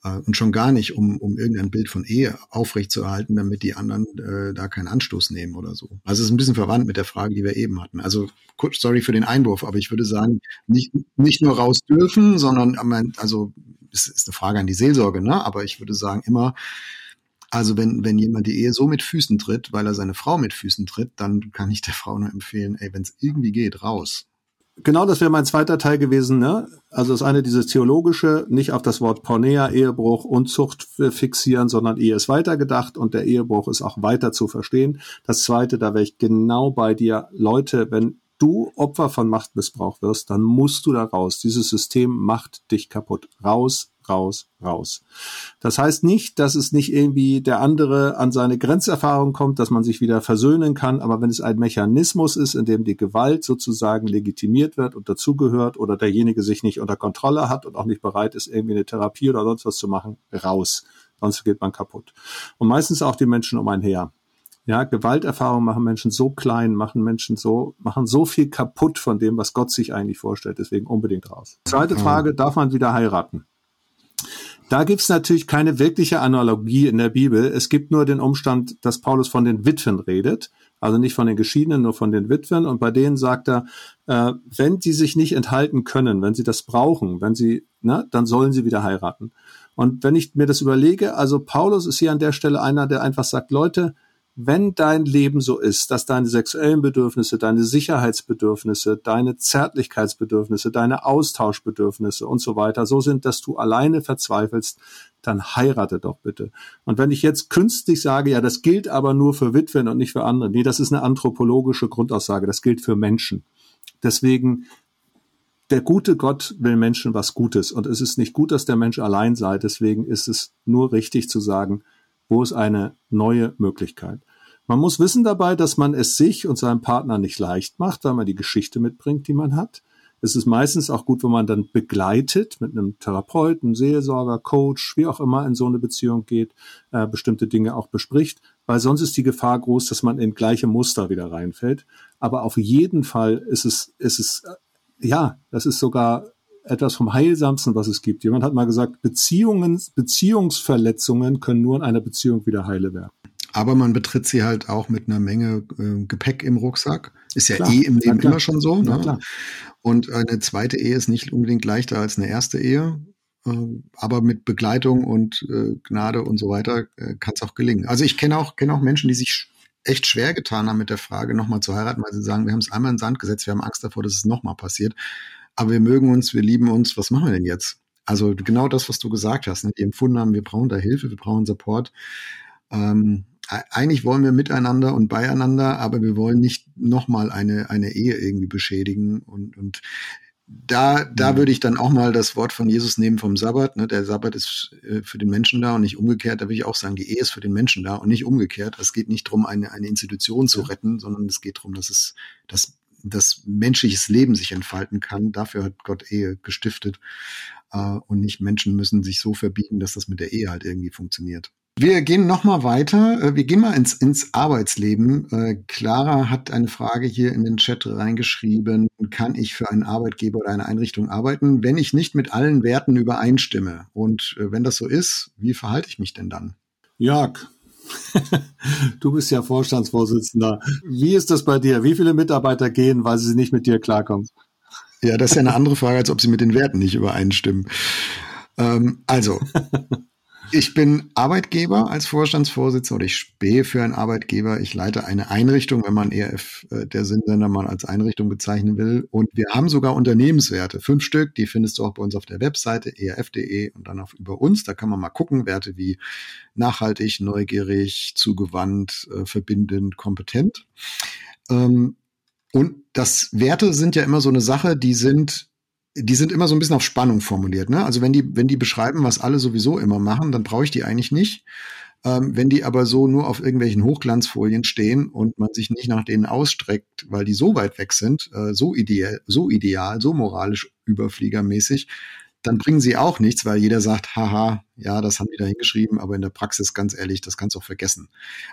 Äh, und schon gar nicht, um, um irgendein Bild von Ehe aufrechtzuerhalten, damit die anderen äh, da keinen Anstoß nehmen oder so. Also es ist ein bisschen verwandt mit der Frage, die wir eben hatten. Also sorry für den Einwurf, aber ich würde sagen, nicht, nicht nur raus dürfen, sondern also es ist eine Frage an die Seelsorge, ne? Aber ich würde sagen, immer also wenn, wenn jemand die Ehe so mit Füßen tritt, weil er seine Frau mit Füßen tritt, dann kann ich der Frau nur empfehlen, ey, wenn es irgendwie geht, raus. Genau, das wäre mein zweiter Teil gewesen. Ne? Also das eine, dieses theologische, nicht auf das Wort Pornea, Ehebruch und Zucht fixieren, sondern Ehe ist weitergedacht und der Ehebruch ist auch weiter zu verstehen. Das zweite, da wäre ich genau bei dir. Leute, wenn du Opfer von Machtmissbrauch wirst, dann musst du da raus. Dieses System macht dich kaputt. Raus, raus, raus. Das heißt nicht, dass es nicht irgendwie der andere an seine Grenzerfahrung kommt, dass man sich wieder versöhnen kann, aber wenn es ein Mechanismus ist, in dem die Gewalt sozusagen legitimiert wird und dazugehört oder derjenige sich nicht unter Kontrolle hat und auch nicht bereit ist, irgendwie eine Therapie oder sonst was zu machen, raus. Sonst geht man kaputt. Und meistens auch die Menschen um einen her. Ja, Gewalterfahrungen machen Menschen so klein, machen Menschen so, machen so viel kaputt von dem, was Gott sich eigentlich vorstellt. Deswegen unbedingt raus. Zweite Frage, darf man wieder heiraten? Da gibt's natürlich keine wirkliche Analogie in der Bibel. Es gibt nur den Umstand, dass Paulus von den Witwen redet. Also nicht von den Geschiedenen, nur von den Witwen. Und bei denen sagt er, äh, wenn sie sich nicht enthalten können, wenn sie das brauchen, wenn sie, ne, dann sollen sie wieder heiraten. Und wenn ich mir das überlege, also Paulus ist hier an der Stelle einer, der einfach sagt, Leute, wenn dein Leben so ist, dass deine sexuellen Bedürfnisse, deine Sicherheitsbedürfnisse, deine Zärtlichkeitsbedürfnisse, deine Austauschbedürfnisse und so weiter so sind, dass du alleine verzweifelst, dann heirate doch bitte. Und wenn ich jetzt künstlich sage, ja, das gilt aber nur für Witwen und nicht für andere, nee, das ist eine anthropologische Grundaussage, das gilt für Menschen. Deswegen der gute Gott will Menschen was Gutes und es ist nicht gut, dass der Mensch allein sei. Deswegen ist es nur richtig zu sagen, wo ist eine neue Möglichkeit. Man muss wissen dabei, dass man es sich und seinem Partner nicht leicht macht, weil man die Geschichte mitbringt, die man hat. Es ist meistens auch gut, wenn man dann begleitet mit einem Therapeuten, Seelsorger, Coach, wie auch immer in so eine Beziehung geht, äh, bestimmte Dinge auch bespricht, weil sonst ist die Gefahr groß, dass man in gleiche Muster wieder reinfällt. Aber auf jeden Fall ist es, ist es, äh, ja, das ist sogar etwas vom Heilsamsten, was es gibt. Jemand hat mal gesagt, Beziehungen, Beziehungsverletzungen können nur in einer Beziehung wieder heile werden. Aber man betritt sie halt auch mit einer Menge äh, Gepäck im Rucksack. Ist ja klar, eh im Leben immer schon so. Ne? Und eine zweite Ehe ist nicht unbedingt leichter als eine erste Ehe. Äh, aber mit Begleitung und äh, Gnade und so weiter äh, kann es auch gelingen. Also ich kenne auch, kenne auch Menschen, die sich echt schwer getan haben mit der Frage, nochmal zu heiraten, weil sie sagen, wir haben es einmal in den Sand gesetzt, wir haben Angst davor, dass es nochmal passiert aber wir mögen uns, wir lieben uns, was machen wir denn jetzt? Also genau das, was du gesagt hast, ne? die empfunden haben, wir brauchen da Hilfe, wir brauchen Support. Ähm, eigentlich wollen wir miteinander und beieinander, aber wir wollen nicht nochmal eine, eine Ehe irgendwie beschädigen und, und da, da mhm. würde ich dann auch mal das Wort von Jesus nehmen vom Sabbat. Ne? Der Sabbat ist äh, für den Menschen da und nicht umgekehrt. Da würde ich auch sagen, die Ehe ist für den Menschen da und nicht umgekehrt. Es geht nicht darum, eine, eine Institution zu retten, sondern es geht darum, dass es, dass das menschliches Leben sich entfalten kann. Dafür hat Gott Ehe gestiftet. Äh, und nicht Menschen müssen sich so verbieten, dass das mit der Ehe halt irgendwie funktioniert. Wir gehen noch mal weiter. Äh, wir gehen mal ins, ins Arbeitsleben. Äh, Clara hat eine Frage hier in den Chat reingeschrieben. Kann ich für einen Arbeitgeber oder eine Einrichtung arbeiten, wenn ich nicht mit allen Werten übereinstimme? Und äh, wenn das so ist, wie verhalte ich mich denn dann? Jörg, du bist ja Vorstandsvorsitzender. Wie ist das bei dir? Wie viele Mitarbeiter gehen, weil sie nicht mit dir klarkommen? Ja, das ist ja eine andere Frage, als ob sie mit den Werten nicht übereinstimmen. Ähm, also, ich bin Arbeitgeber als Vorstandsvorsitzender oder ich spähe für einen Arbeitgeber. Ich leite eine Einrichtung, wenn man ERF äh, der Sinnsender mal als Einrichtung bezeichnen will. Und wir haben sogar Unternehmenswerte, fünf Stück, die findest du auch bei uns auf der Webseite erf.de und dann auch über uns. Da kann man mal gucken, Werte wie nachhaltig, neugierig, zugewandt, äh, verbindend, kompetent. Ähm, und das Werte sind ja immer so eine Sache, die sind die sind immer so ein bisschen auf Spannung formuliert. Ne? Also wenn die, wenn die beschreiben, was alle sowieso immer machen, dann brauche ich die eigentlich nicht. Ähm, wenn die aber so nur auf irgendwelchen Hochglanzfolien stehen und man sich nicht nach denen ausstreckt, weil die so weit weg sind, äh, so ideal, so ideal, so moralisch überfliegermäßig, dann bringen sie auch nichts, weil jeder sagt, haha, ja, das haben die da hingeschrieben, aber in der Praxis, ganz ehrlich, das kannst du auch vergessen.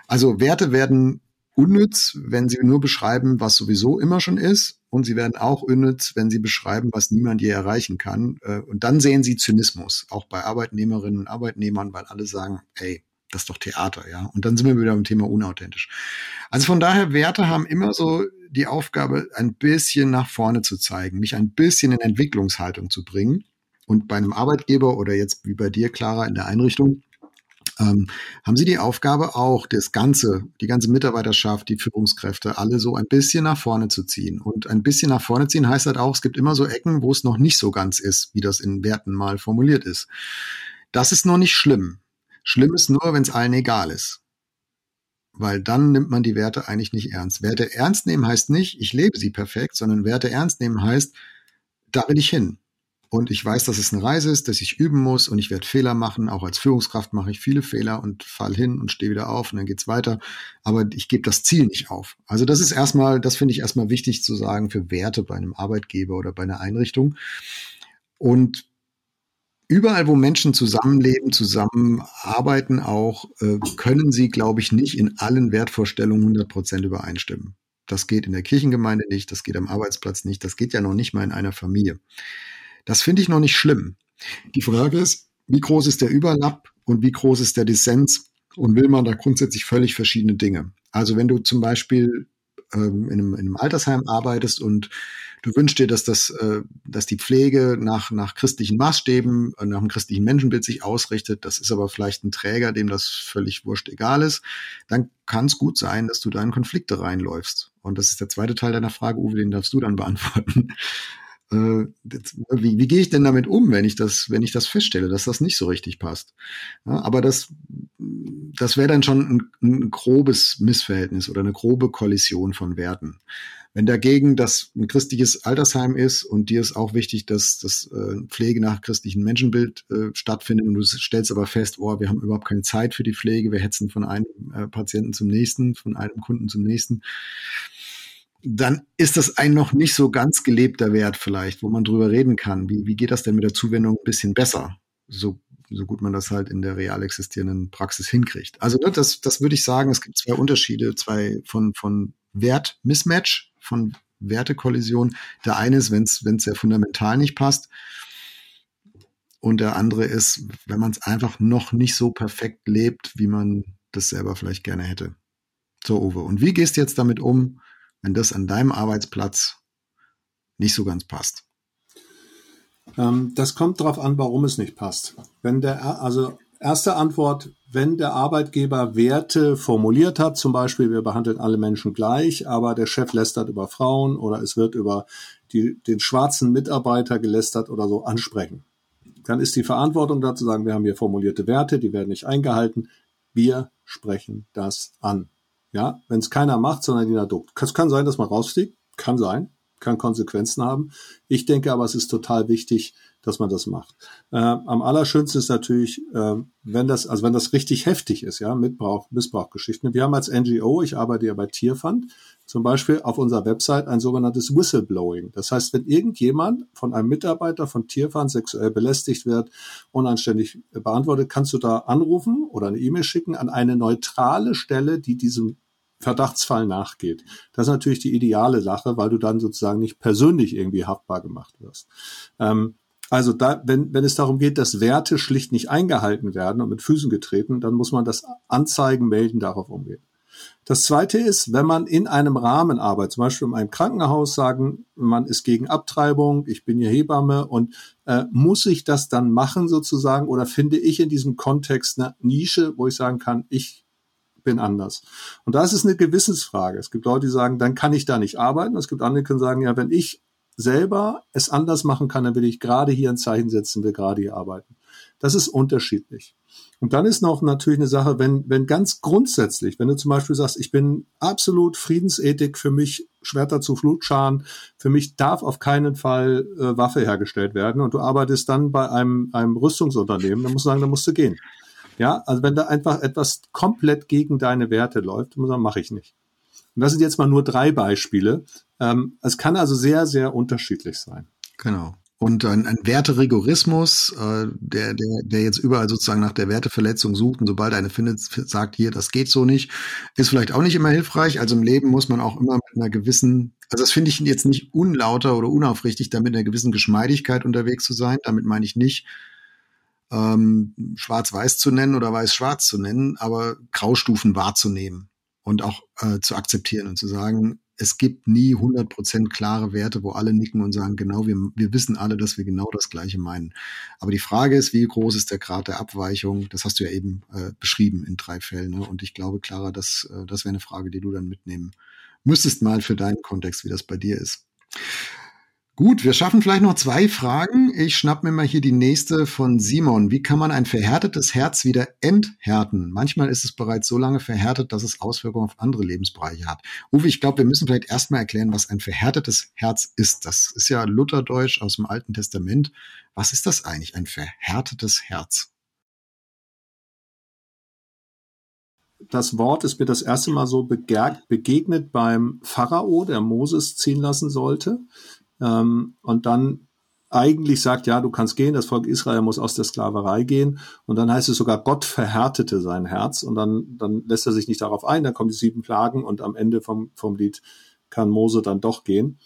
Also Werte werden unnütz, wenn sie nur beschreiben, was sowieso immer schon ist und sie werden auch unnütz, wenn sie beschreiben, was niemand je erreichen kann. Äh, und dann sehen sie Zynismus, auch bei Arbeitnehmerinnen und Arbeitnehmern, weil alle sagen, ey, das ist doch Theater, ja. Und dann sind wir wieder beim Thema unauthentisch. Also von daher, Werte haben immer so die Aufgabe, ein bisschen nach vorne zu zeigen, mich ein bisschen in Entwicklungshaltung zu bringen. Und bei einem Arbeitgeber oder jetzt wie bei dir, Clara, in der Einrichtung, ähm, haben Sie die Aufgabe auch, das Ganze, die ganze Mitarbeiterschaft, die Führungskräfte, alle so ein bisschen nach vorne zu ziehen? Und ein bisschen nach vorne ziehen heißt halt auch, es gibt immer so Ecken, wo es noch nicht so ganz ist, wie das in Werten mal formuliert ist. Das ist noch nicht schlimm. Schlimm ist nur, wenn es allen egal ist. Weil dann nimmt man die Werte eigentlich nicht ernst. Werte ernst nehmen heißt nicht, ich lebe sie perfekt, sondern Werte ernst nehmen heißt, da will ich hin. Und ich weiß, dass es eine Reise ist, dass ich üben muss und ich werde Fehler machen. Auch als Führungskraft mache ich viele Fehler und fall hin und stehe wieder auf und dann geht's weiter. Aber ich gebe das Ziel nicht auf. Also das ist erstmal, das finde ich erstmal wichtig zu sagen für Werte bei einem Arbeitgeber oder bei einer Einrichtung. Und überall, wo Menschen zusammenleben, zusammenarbeiten auch, äh, können sie, glaube ich, nicht in allen Wertvorstellungen 100 Prozent übereinstimmen. Das geht in der Kirchengemeinde nicht, das geht am Arbeitsplatz nicht, das geht ja noch nicht mal in einer Familie. Das finde ich noch nicht schlimm. Die Frage ist, wie groß ist der Überlapp und wie groß ist der Dissens und will man da grundsätzlich völlig verschiedene Dinge? Also wenn du zum Beispiel ähm, in, einem, in, einem, Altersheim arbeitest und du wünschst dir, dass das, äh, dass die Pflege nach, nach christlichen Maßstäben, äh, nach einem christlichen Menschenbild sich ausrichtet, das ist aber vielleicht ein Träger, dem das völlig wurscht egal ist, dann kann es gut sein, dass du da in Konflikte reinläufst. Und das ist der zweite Teil deiner Frage, Uwe, den darfst du dann beantworten wie, wie gehe ich denn damit um, wenn ich das, wenn ich das feststelle, dass das nicht so richtig passt? Ja, aber das, das wäre dann schon ein, ein, grobes Missverhältnis oder eine grobe Kollision von Werten. Wenn dagegen das ein christliches Altersheim ist und dir ist auch wichtig, dass das äh, Pflege nach christlichem Menschenbild äh, stattfindet und du stellst aber fest, oh, wir haben überhaupt keine Zeit für die Pflege, wir hetzen von einem äh, Patienten zum nächsten, von einem Kunden zum nächsten, dann ist das ein noch nicht so ganz gelebter Wert vielleicht, wo man drüber reden kann. Wie, wie geht das denn mit der Zuwendung ein bisschen besser? So, so gut man das halt in der real existierenden Praxis hinkriegt. Also ne, das, das würde ich sagen, es gibt zwei Unterschiede, zwei von, von Wert-Mismatch, von Wertekollision. Der eine ist, wenn es sehr fundamental nicht passt. Und der andere ist, wenn man es einfach noch nicht so perfekt lebt, wie man das selber vielleicht gerne hätte. So, Uwe. Und wie gehst du jetzt damit um, wenn das an deinem Arbeitsplatz nicht so ganz passt? Ähm, das kommt darauf an, warum es nicht passt. Wenn der, also erste Antwort, wenn der Arbeitgeber Werte formuliert hat, zum Beispiel, wir behandeln alle Menschen gleich, aber der Chef lästert über Frauen oder es wird über die, den schwarzen Mitarbeiter gelästert oder so ansprechen. Dann ist die Verantwortung dazu sagen, wir haben hier formulierte Werte, die werden nicht eingehalten. Wir sprechen das an. Ja, wenn es keiner macht, sondern jeder duckt. Es kann sein, dass man rausfliegt, kann sein, kann Konsequenzen haben. Ich denke aber, es ist total wichtig, dass man das macht. Äh, am allerschönsten ist natürlich, äh, wenn das, also wenn das richtig heftig ist, ja, Mitbrauch, Missbrauchgeschichten. Wir haben als NGO, ich arbeite ja bei Tierfund, zum Beispiel auf unserer Website ein sogenanntes Whistleblowing. Das heißt, wenn irgendjemand von einem Mitarbeiter von Tierfund sexuell belästigt wird, unanständig beantwortet, kannst du da anrufen oder eine E-Mail schicken an eine neutrale Stelle, die diesem Verdachtsfall nachgeht. Das ist natürlich die ideale Sache, weil du dann sozusagen nicht persönlich irgendwie haftbar gemacht wirst. Ähm, also da, wenn, wenn es darum geht, dass Werte schlicht nicht eingehalten werden und mit Füßen getreten, dann muss man das anzeigen, melden, darauf umgehen. Das zweite ist, wenn man in einem Rahmen arbeitet, zum Beispiel in einem Krankenhaus sagen, man ist gegen Abtreibung, ich bin hier Hebamme und äh, muss ich das dann machen sozusagen oder finde ich in diesem Kontext eine Nische, wo ich sagen kann, ich bin anders. Und da ist eine Gewissensfrage. Es gibt Leute, die sagen, dann kann ich da nicht arbeiten. Es gibt andere, die können sagen, ja, wenn ich selber es anders machen kann, dann will ich gerade hier ein Zeichen setzen, will gerade hier arbeiten. Das ist unterschiedlich. Und dann ist noch natürlich eine Sache, wenn, wenn ganz grundsätzlich, wenn du zum Beispiel sagst, ich bin absolut Friedensethik, für mich Schwerter zu Flutscharen, für mich darf auf keinen Fall äh, Waffe hergestellt werden und du arbeitest dann bei einem, einem Rüstungsunternehmen, dann musst du sagen, dann musst du gehen. Ja, also wenn da einfach etwas komplett gegen deine Werte läuft, muss man sagen, mache ich nicht. Und das sind jetzt mal nur drei Beispiele. Ähm, es kann also sehr, sehr unterschiedlich sein. Genau. Und ein, ein Werterigorismus, äh, der, der, der jetzt überall sozusagen nach der Werteverletzung sucht und sobald eine findet, sagt hier, das geht so nicht, ist vielleicht auch nicht immer hilfreich. Also im Leben muss man auch immer mit einer gewissen, also das finde ich jetzt nicht unlauter oder unaufrichtig, damit einer gewissen Geschmeidigkeit unterwegs zu sein. Damit meine ich nicht, ähm, schwarz-weiß zu nennen oder weiß-schwarz zu nennen, aber Graustufen wahrzunehmen und auch äh, zu akzeptieren und zu sagen, es gibt nie 100% klare Werte, wo alle nicken und sagen, genau, wir, wir wissen alle, dass wir genau das Gleiche meinen. Aber die Frage ist, wie groß ist der Grad der Abweichung? Das hast du ja eben äh, beschrieben in drei Fällen. Ne? Und ich glaube, Clara, das, äh, das wäre eine Frage, die du dann mitnehmen müsstest mal für deinen Kontext, wie das bei dir ist. Gut, wir schaffen vielleicht noch zwei Fragen. Ich schnapp mir mal hier die nächste von Simon. Wie kann man ein verhärtetes Herz wieder enthärten? Manchmal ist es bereits so lange verhärtet, dass es Auswirkungen auf andere Lebensbereiche hat. Uwe, ich glaube, wir müssen vielleicht erstmal erklären, was ein verhärtetes Herz ist. Das ist ja Lutherdeutsch aus dem Alten Testament. Was ist das eigentlich, ein verhärtetes Herz? das Wort ist mir das erste Mal so begegnet beim Pharao, der Moses ziehen lassen sollte ähm, und dann eigentlich sagt, ja, du kannst gehen, das Volk Israel muss aus der Sklaverei gehen. Und dann heißt es sogar, Gott verhärtete sein Herz. Und dann, dann lässt er sich nicht darauf ein, dann kommen die sieben Plagen und am Ende vom, vom Lied kann Mose dann doch gehen.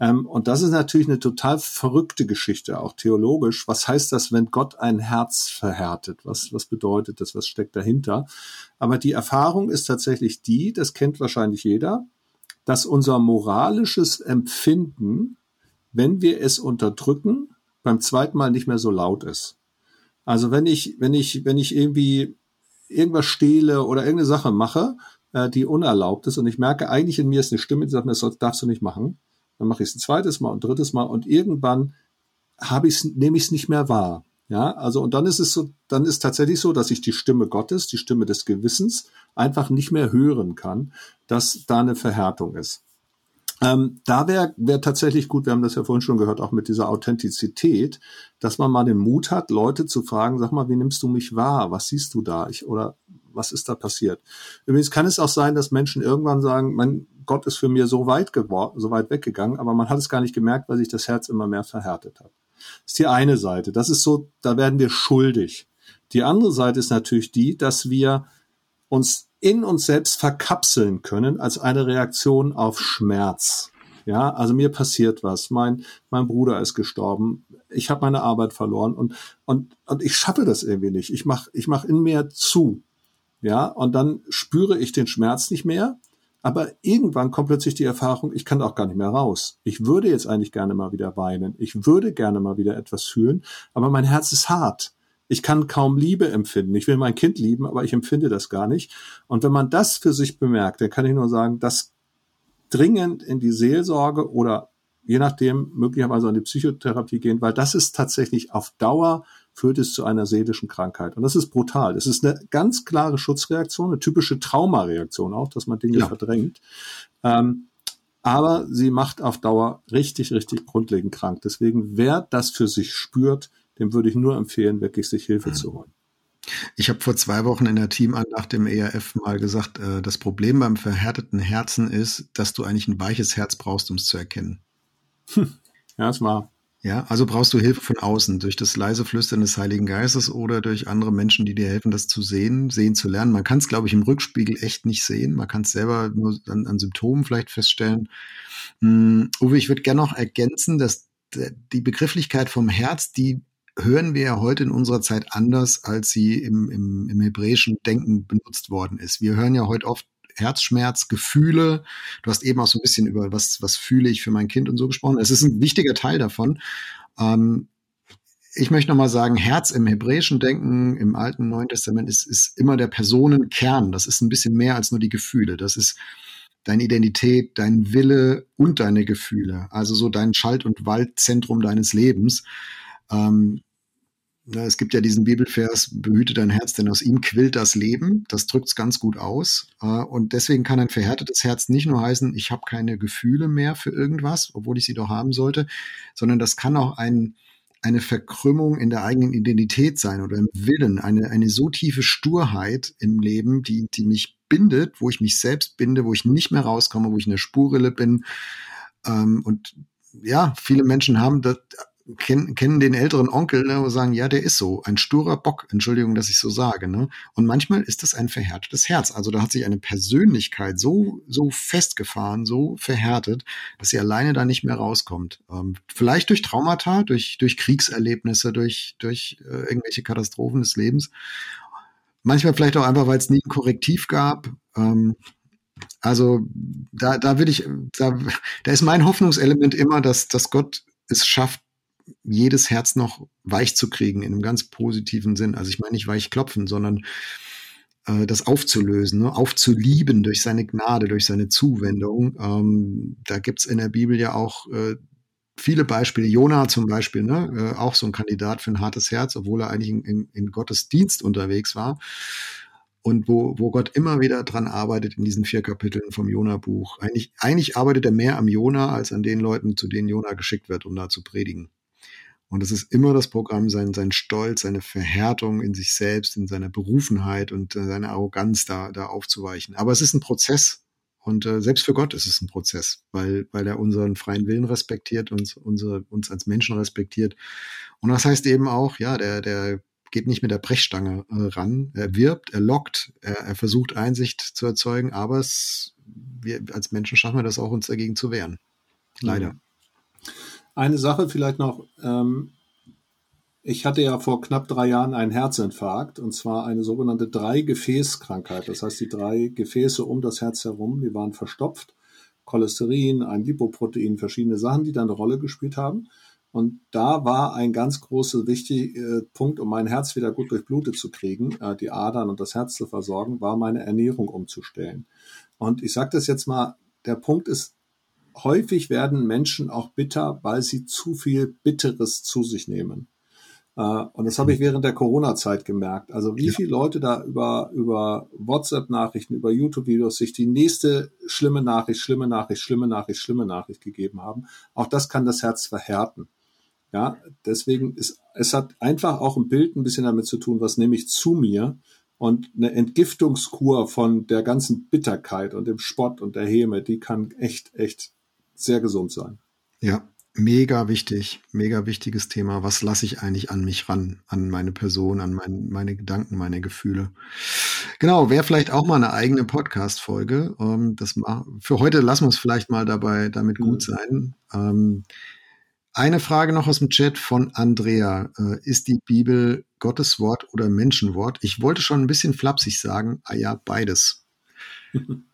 Ähm, und das ist natürlich eine total verrückte Geschichte, auch theologisch. Was heißt das, wenn Gott ein Herz verhärtet? Was, was bedeutet das? Was steckt dahinter? Aber die Erfahrung ist tatsächlich die, das kennt wahrscheinlich jeder, dass unser moralisches Empfinden wenn wir es unterdrücken, beim zweiten Mal nicht mehr so laut ist. Also wenn ich, wenn ich, wenn ich irgendwie irgendwas stehle oder irgendeine Sache mache, äh, die unerlaubt ist und ich merke, eigentlich in mir ist eine Stimme, die sagt mir, das darfst du nicht machen, dann mache ich es ein zweites Mal und drittes Mal und irgendwann habe ich nehme ich es nicht mehr wahr. Ja, also und dann ist es so, dann ist tatsächlich so, dass ich die Stimme Gottes, die Stimme des Gewissens einfach nicht mehr hören kann, dass da eine Verhärtung ist. Ähm, da wäre wär tatsächlich gut, wir haben das ja vorhin schon gehört, auch mit dieser Authentizität, dass man mal den Mut hat, Leute zu fragen, sag mal, wie nimmst du mich wahr? Was siehst du da? Ich, oder was ist da passiert? Übrigens kann es auch sein, dass Menschen irgendwann sagen, mein Gott ist für mir so weit geworden, so weit weggegangen, aber man hat es gar nicht gemerkt, weil sich das Herz immer mehr verhärtet hat. Das ist die eine Seite. Das ist so, da werden wir schuldig. Die andere Seite ist natürlich die, dass wir uns in uns selbst verkapseln können als eine Reaktion auf Schmerz. Ja, also mir passiert was. Mein, mein Bruder ist gestorben. Ich habe meine Arbeit verloren und, und, und ich schaffe das irgendwie nicht. Ich mach ich mach in mir zu. Ja, und dann spüre ich den Schmerz nicht mehr. Aber irgendwann kommt plötzlich die Erfahrung, ich kann auch gar nicht mehr raus. Ich würde jetzt eigentlich gerne mal wieder weinen. Ich würde gerne mal wieder etwas fühlen. Aber mein Herz ist hart ich kann kaum Liebe empfinden. Ich will mein Kind lieben, aber ich empfinde das gar nicht. Und wenn man das für sich bemerkt, dann kann ich nur sagen, das dringend in die Seelsorge oder je nachdem möglicherweise an die Psychotherapie gehen, weil das ist tatsächlich auf Dauer führt es zu einer seelischen Krankheit. Und das ist brutal. Das ist eine ganz klare Schutzreaktion, eine typische Traumareaktion auch, dass man Dinge ja. verdrängt. Ähm, aber sie macht auf Dauer richtig, richtig grundlegend krank. Deswegen, wer das für sich spürt, dem würde ich nur empfehlen, wirklich sich Hilfe mhm. zu holen. Ich habe vor zwei Wochen in der Teamandacht im ERF mal gesagt, äh, das Problem beim verhärteten Herzen ist, dass du eigentlich ein weiches Herz brauchst, um es zu erkennen. Hm. Ja, es war. Ja, also brauchst du Hilfe von außen, durch das leise Flüstern des Heiligen Geistes oder durch andere Menschen, die dir helfen, das zu sehen, sehen zu lernen. Man kann es, glaube ich, im Rückspiegel echt nicht sehen. Man kann es selber nur an, an, Symptomen vielleicht feststellen. Um, Uwe, ich würde gerne noch ergänzen, dass die Begrifflichkeit vom Herz, die hören wir ja heute in unserer Zeit anders, als sie im, im, im hebräischen Denken benutzt worden ist. Wir hören ja heute oft Herzschmerz, Gefühle. Du hast eben auch so ein bisschen über was, was fühle ich für mein Kind und so gesprochen. Es ist ein wichtiger Teil davon. Ähm, ich möchte nochmal sagen, Herz im hebräischen Denken, im Alten Neuen Testament ist, ist immer der Personenkern. Das ist ein bisschen mehr als nur die Gefühle. Das ist deine Identität, dein Wille und deine Gefühle. Also so dein Schalt- und Waldzentrum deines Lebens. Ähm, es gibt ja diesen Bibelvers, behüte dein Herz, denn aus ihm quillt das Leben. Das drückt es ganz gut aus. Äh, und deswegen kann ein verhärtetes Herz nicht nur heißen, ich habe keine Gefühle mehr für irgendwas, obwohl ich sie doch haben sollte, sondern das kann auch ein, eine Verkrümmung in der eigenen Identität sein oder im Willen, eine, eine so tiefe Sturheit im Leben, die, die mich bindet, wo ich mich selbst binde, wo ich nicht mehr rauskomme, wo ich eine Spurrille bin. Ähm, und ja, viele Menschen haben das, kennen, kennen den älteren Onkel ne, und sagen, ja, der ist so, ein sturer Bock, Entschuldigung, dass ich so sage. Ne? Und manchmal ist das ein verhärtetes Herz. Also da hat sich eine Persönlichkeit so, so festgefahren, so verhärtet, dass sie alleine da nicht mehr rauskommt. Ähm, vielleicht durch Traumata, durch, durch Kriegserlebnisse, durch, durch äh, irgendwelche Katastrophen des Lebens. Manchmal vielleicht auch einfach, weil es nie ein Korrektiv gab. Ähm, also da, da will ich, da, da ist mein Hoffnungselement immer, dass, dass Gott es schafft, jedes Herz noch weich zu kriegen, in einem ganz positiven Sinn. Also ich meine nicht weich klopfen, sondern äh, das aufzulösen, ne? aufzulieben durch seine Gnade, durch seine Zuwendung. Ähm, da gibt's in der Bibel ja auch äh, viele Beispiele. Jona zum Beispiel, ne? äh, auch so ein Kandidat für ein hartes Herz, obwohl er eigentlich in, in, in Gottes Dienst unterwegs war. Und wo, wo Gott immer wieder dran arbeitet in diesen vier Kapiteln vom Jona-Buch. Eigentlich, eigentlich arbeitet er mehr am Jona als an den Leuten, zu denen Jona geschickt wird, um da zu predigen. Und es ist immer das Programm, sein, sein Stolz, seine Verhärtung in sich selbst, in seiner Berufenheit und äh, seine Arroganz da, da aufzuweichen. Aber es ist ein Prozess. Und äh, selbst für Gott ist es ein Prozess, weil, weil er unseren freien Willen respektiert, uns, unsere, uns als Menschen respektiert. Und das heißt eben auch, ja, der, der geht nicht mit der Brechstange äh, ran. Er wirbt, er lockt, er, er versucht Einsicht zu erzeugen, aber es, wir als Menschen schaffen wir das auch, uns dagegen zu wehren. Leider. Mhm. Eine Sache vielleicht noch. Ähm, ich hatte ja vor knapp drei Jahren einen Herzinfarkt und zwar eine sogenannte Drei-Gefäß-Krankheit. Das heißt, die drei Gefäße um das Herz herum, die waren verstopft. Cholesterin, ein Lipoprotein, verschiedene Sachen, die da eine Rolle gespielt haben. Und da war ein ganz großer wichtiger äh, Punkt, um mein Herz wieder gut durchblutet zu kriegen, äh, die Adern und das Herz zu versorgen, war meine Ernährung umzustellen. Und ich sage das jetzt mal, der Punkt ist, häufig werden Menschen auch bitter, weil sie zu viel Bitteres zu sich nehmen. Äh, und das habe ich während der Corona-Zeit gemerkt. Also wie ja. viele Leute da über, über WhatsApp-Nachrichten, über YouTube-Videos sich die nächste schlimme Nachricht, schlimme Nachricht, schlimme Nachricht, schlimme Nachricht gegeben haben. Auch das kann das Herz verhärten. Ja, deswegen ist, es hat einfach auch ein Bild ein bisschen damit zu tun, was nehme ich zu mir und eine Entgiftungskur von der ganzen Bitterkeit und dem Spott und der Häme, die kann echt, echt sehr gesund sein. Ja, mega wichtig, mega wichtiges Thema. Was lasse ich eigentlich an mich ran, an meine Person, an mein, meine Gedanken, meine Gefühle? Genau, wäre vielleicht auch mal eine eigene Podcast-Folge. Ähm, das für heute lassen wir es vielleicht mal dabei, damit gut mhm. sein. Ähm, eine Frage noch aus dem Chat von Andrea. Äh, ist die Bibel Gottes Wort oder Menschenwort? Ich wollte schon ein bisschen flapsig sagen, ah ja, beides.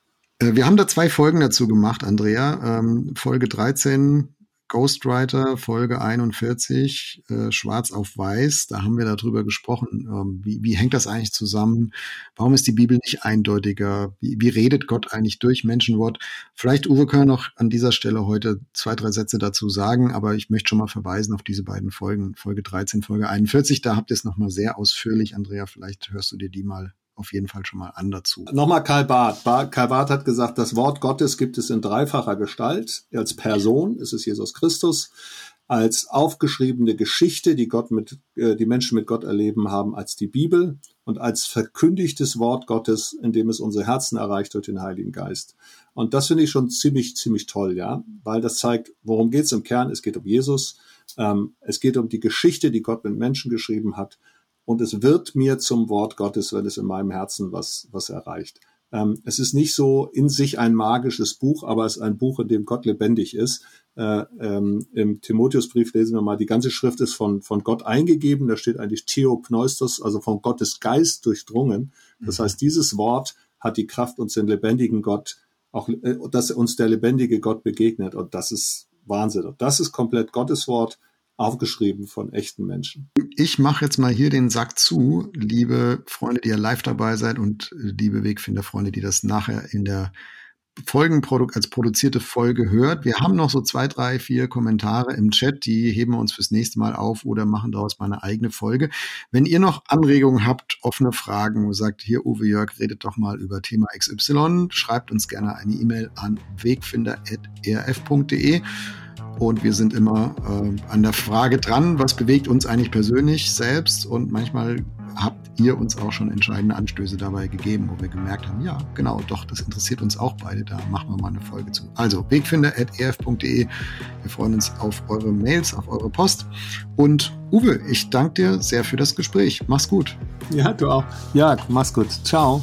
Äh, wir haben da zwei Folgen dazu gemacht, Andrea. Ähm, Folge 13 Ghostwriter Folge 41, äh, Schwarz auf Weiß. Da haben wir darüber gesprochen. Ähm, wie, wie hängt das eigentlich zusammen? Warum ist die Bibel nicht eindeutiger? Wie, wie redet Gott eigentlich durch Menschenwort? Vielleicht, Uwe, können noch an dieser Stelle heute zwei, drei Sätze dazu sagen, aber ich möchte schon mal verweisen auf diese beiden Folgen, Folge 13, Folge 41. Da habt ihr es nochmal sehr ausführlich. Andrea, vielleicht hörst du dir die mal auf jeden Fall schon mal an dazu. Nochmal Karl Barth. Karl Barth hat gesagt, das Wort Gottes gibt es in dreifacher Gestalt. Als Person ist es Jesus Christus, als aufgeschriebene Geschichte, die Gott mit, äh, die Menschen mit Gott erleben haben, als die Bibel und als verkündigtes Wort Gottes, in dem es unsere Herzen erreicht durch den Heiligen Geist. Und das finde ich schon ziemlich, ziemlich toll, ja, weil das zeigt, worum geht es im Kern? Es geht um Jesus. Ähm, es geht um die Geschichte, die Gott mit Menschen geschrieben hat und es wird mir zum Wort Gottes, wenn es in meinem Herzen was, was erreicht. Ähm, es ist nicht so in sich ein magisches Buch, aber es ist ein Buch, in dem Gott lebendig ist. Äh, ähm, Im Timotheusbrief lesen wir mal, die ganze Schrift ist von, von Gott eingegeben. Da steht eigentlich Theopneustos, also von Gottes Geist durchdrungen. Das mhm. heißt, dieses Wort hat die Kraft, uns den lebendigen Gott, auch, äh, dass uns der lebendige Gott begegnet. Und das ist Wahnsinn. Und das ist komplett Gottes Wort aufgeschrieben von echten Menschen. Ich mache jetzt mal hier den Sack zu, liebe Freunde, die ja live dabei seid und äh, liebe Wegfinderfreunde, die das nachher in der Folgenprodukt als produzierte Folge hört. Wir haben noch so zwei, drei, vier Kommentare im Chat, die heben wir uns fürs nächste Mal auf oder machen daraus mal eine eigene Folge. Wenn ihr noch Anregungen habt, offene Fragen, sagt hier Uwe Jörg, redet doch mal über Thema XY, schreibt uns gerne eine E-Mail an wegfinder.rf.de und wir sind immer äh, an der Frage dran, was bewegt uns eigentlich persönlich selbst. Und manchmal habt ihr uns auch schon entscheidende Anstöße dabei gegeben, wo wir gemerkt haben, ja, genau, doch, das interessiert uns auch beide. Da machen wir mal eine Folge zu. Also wegfinder.erf.de. Wir freuen uns auf eure Mails, auf eure Post. Und Uwe, ich danke dir sehr für das Gespräch. Mach's gut. Ja, du auch. Ja, mach's gut. Ciao.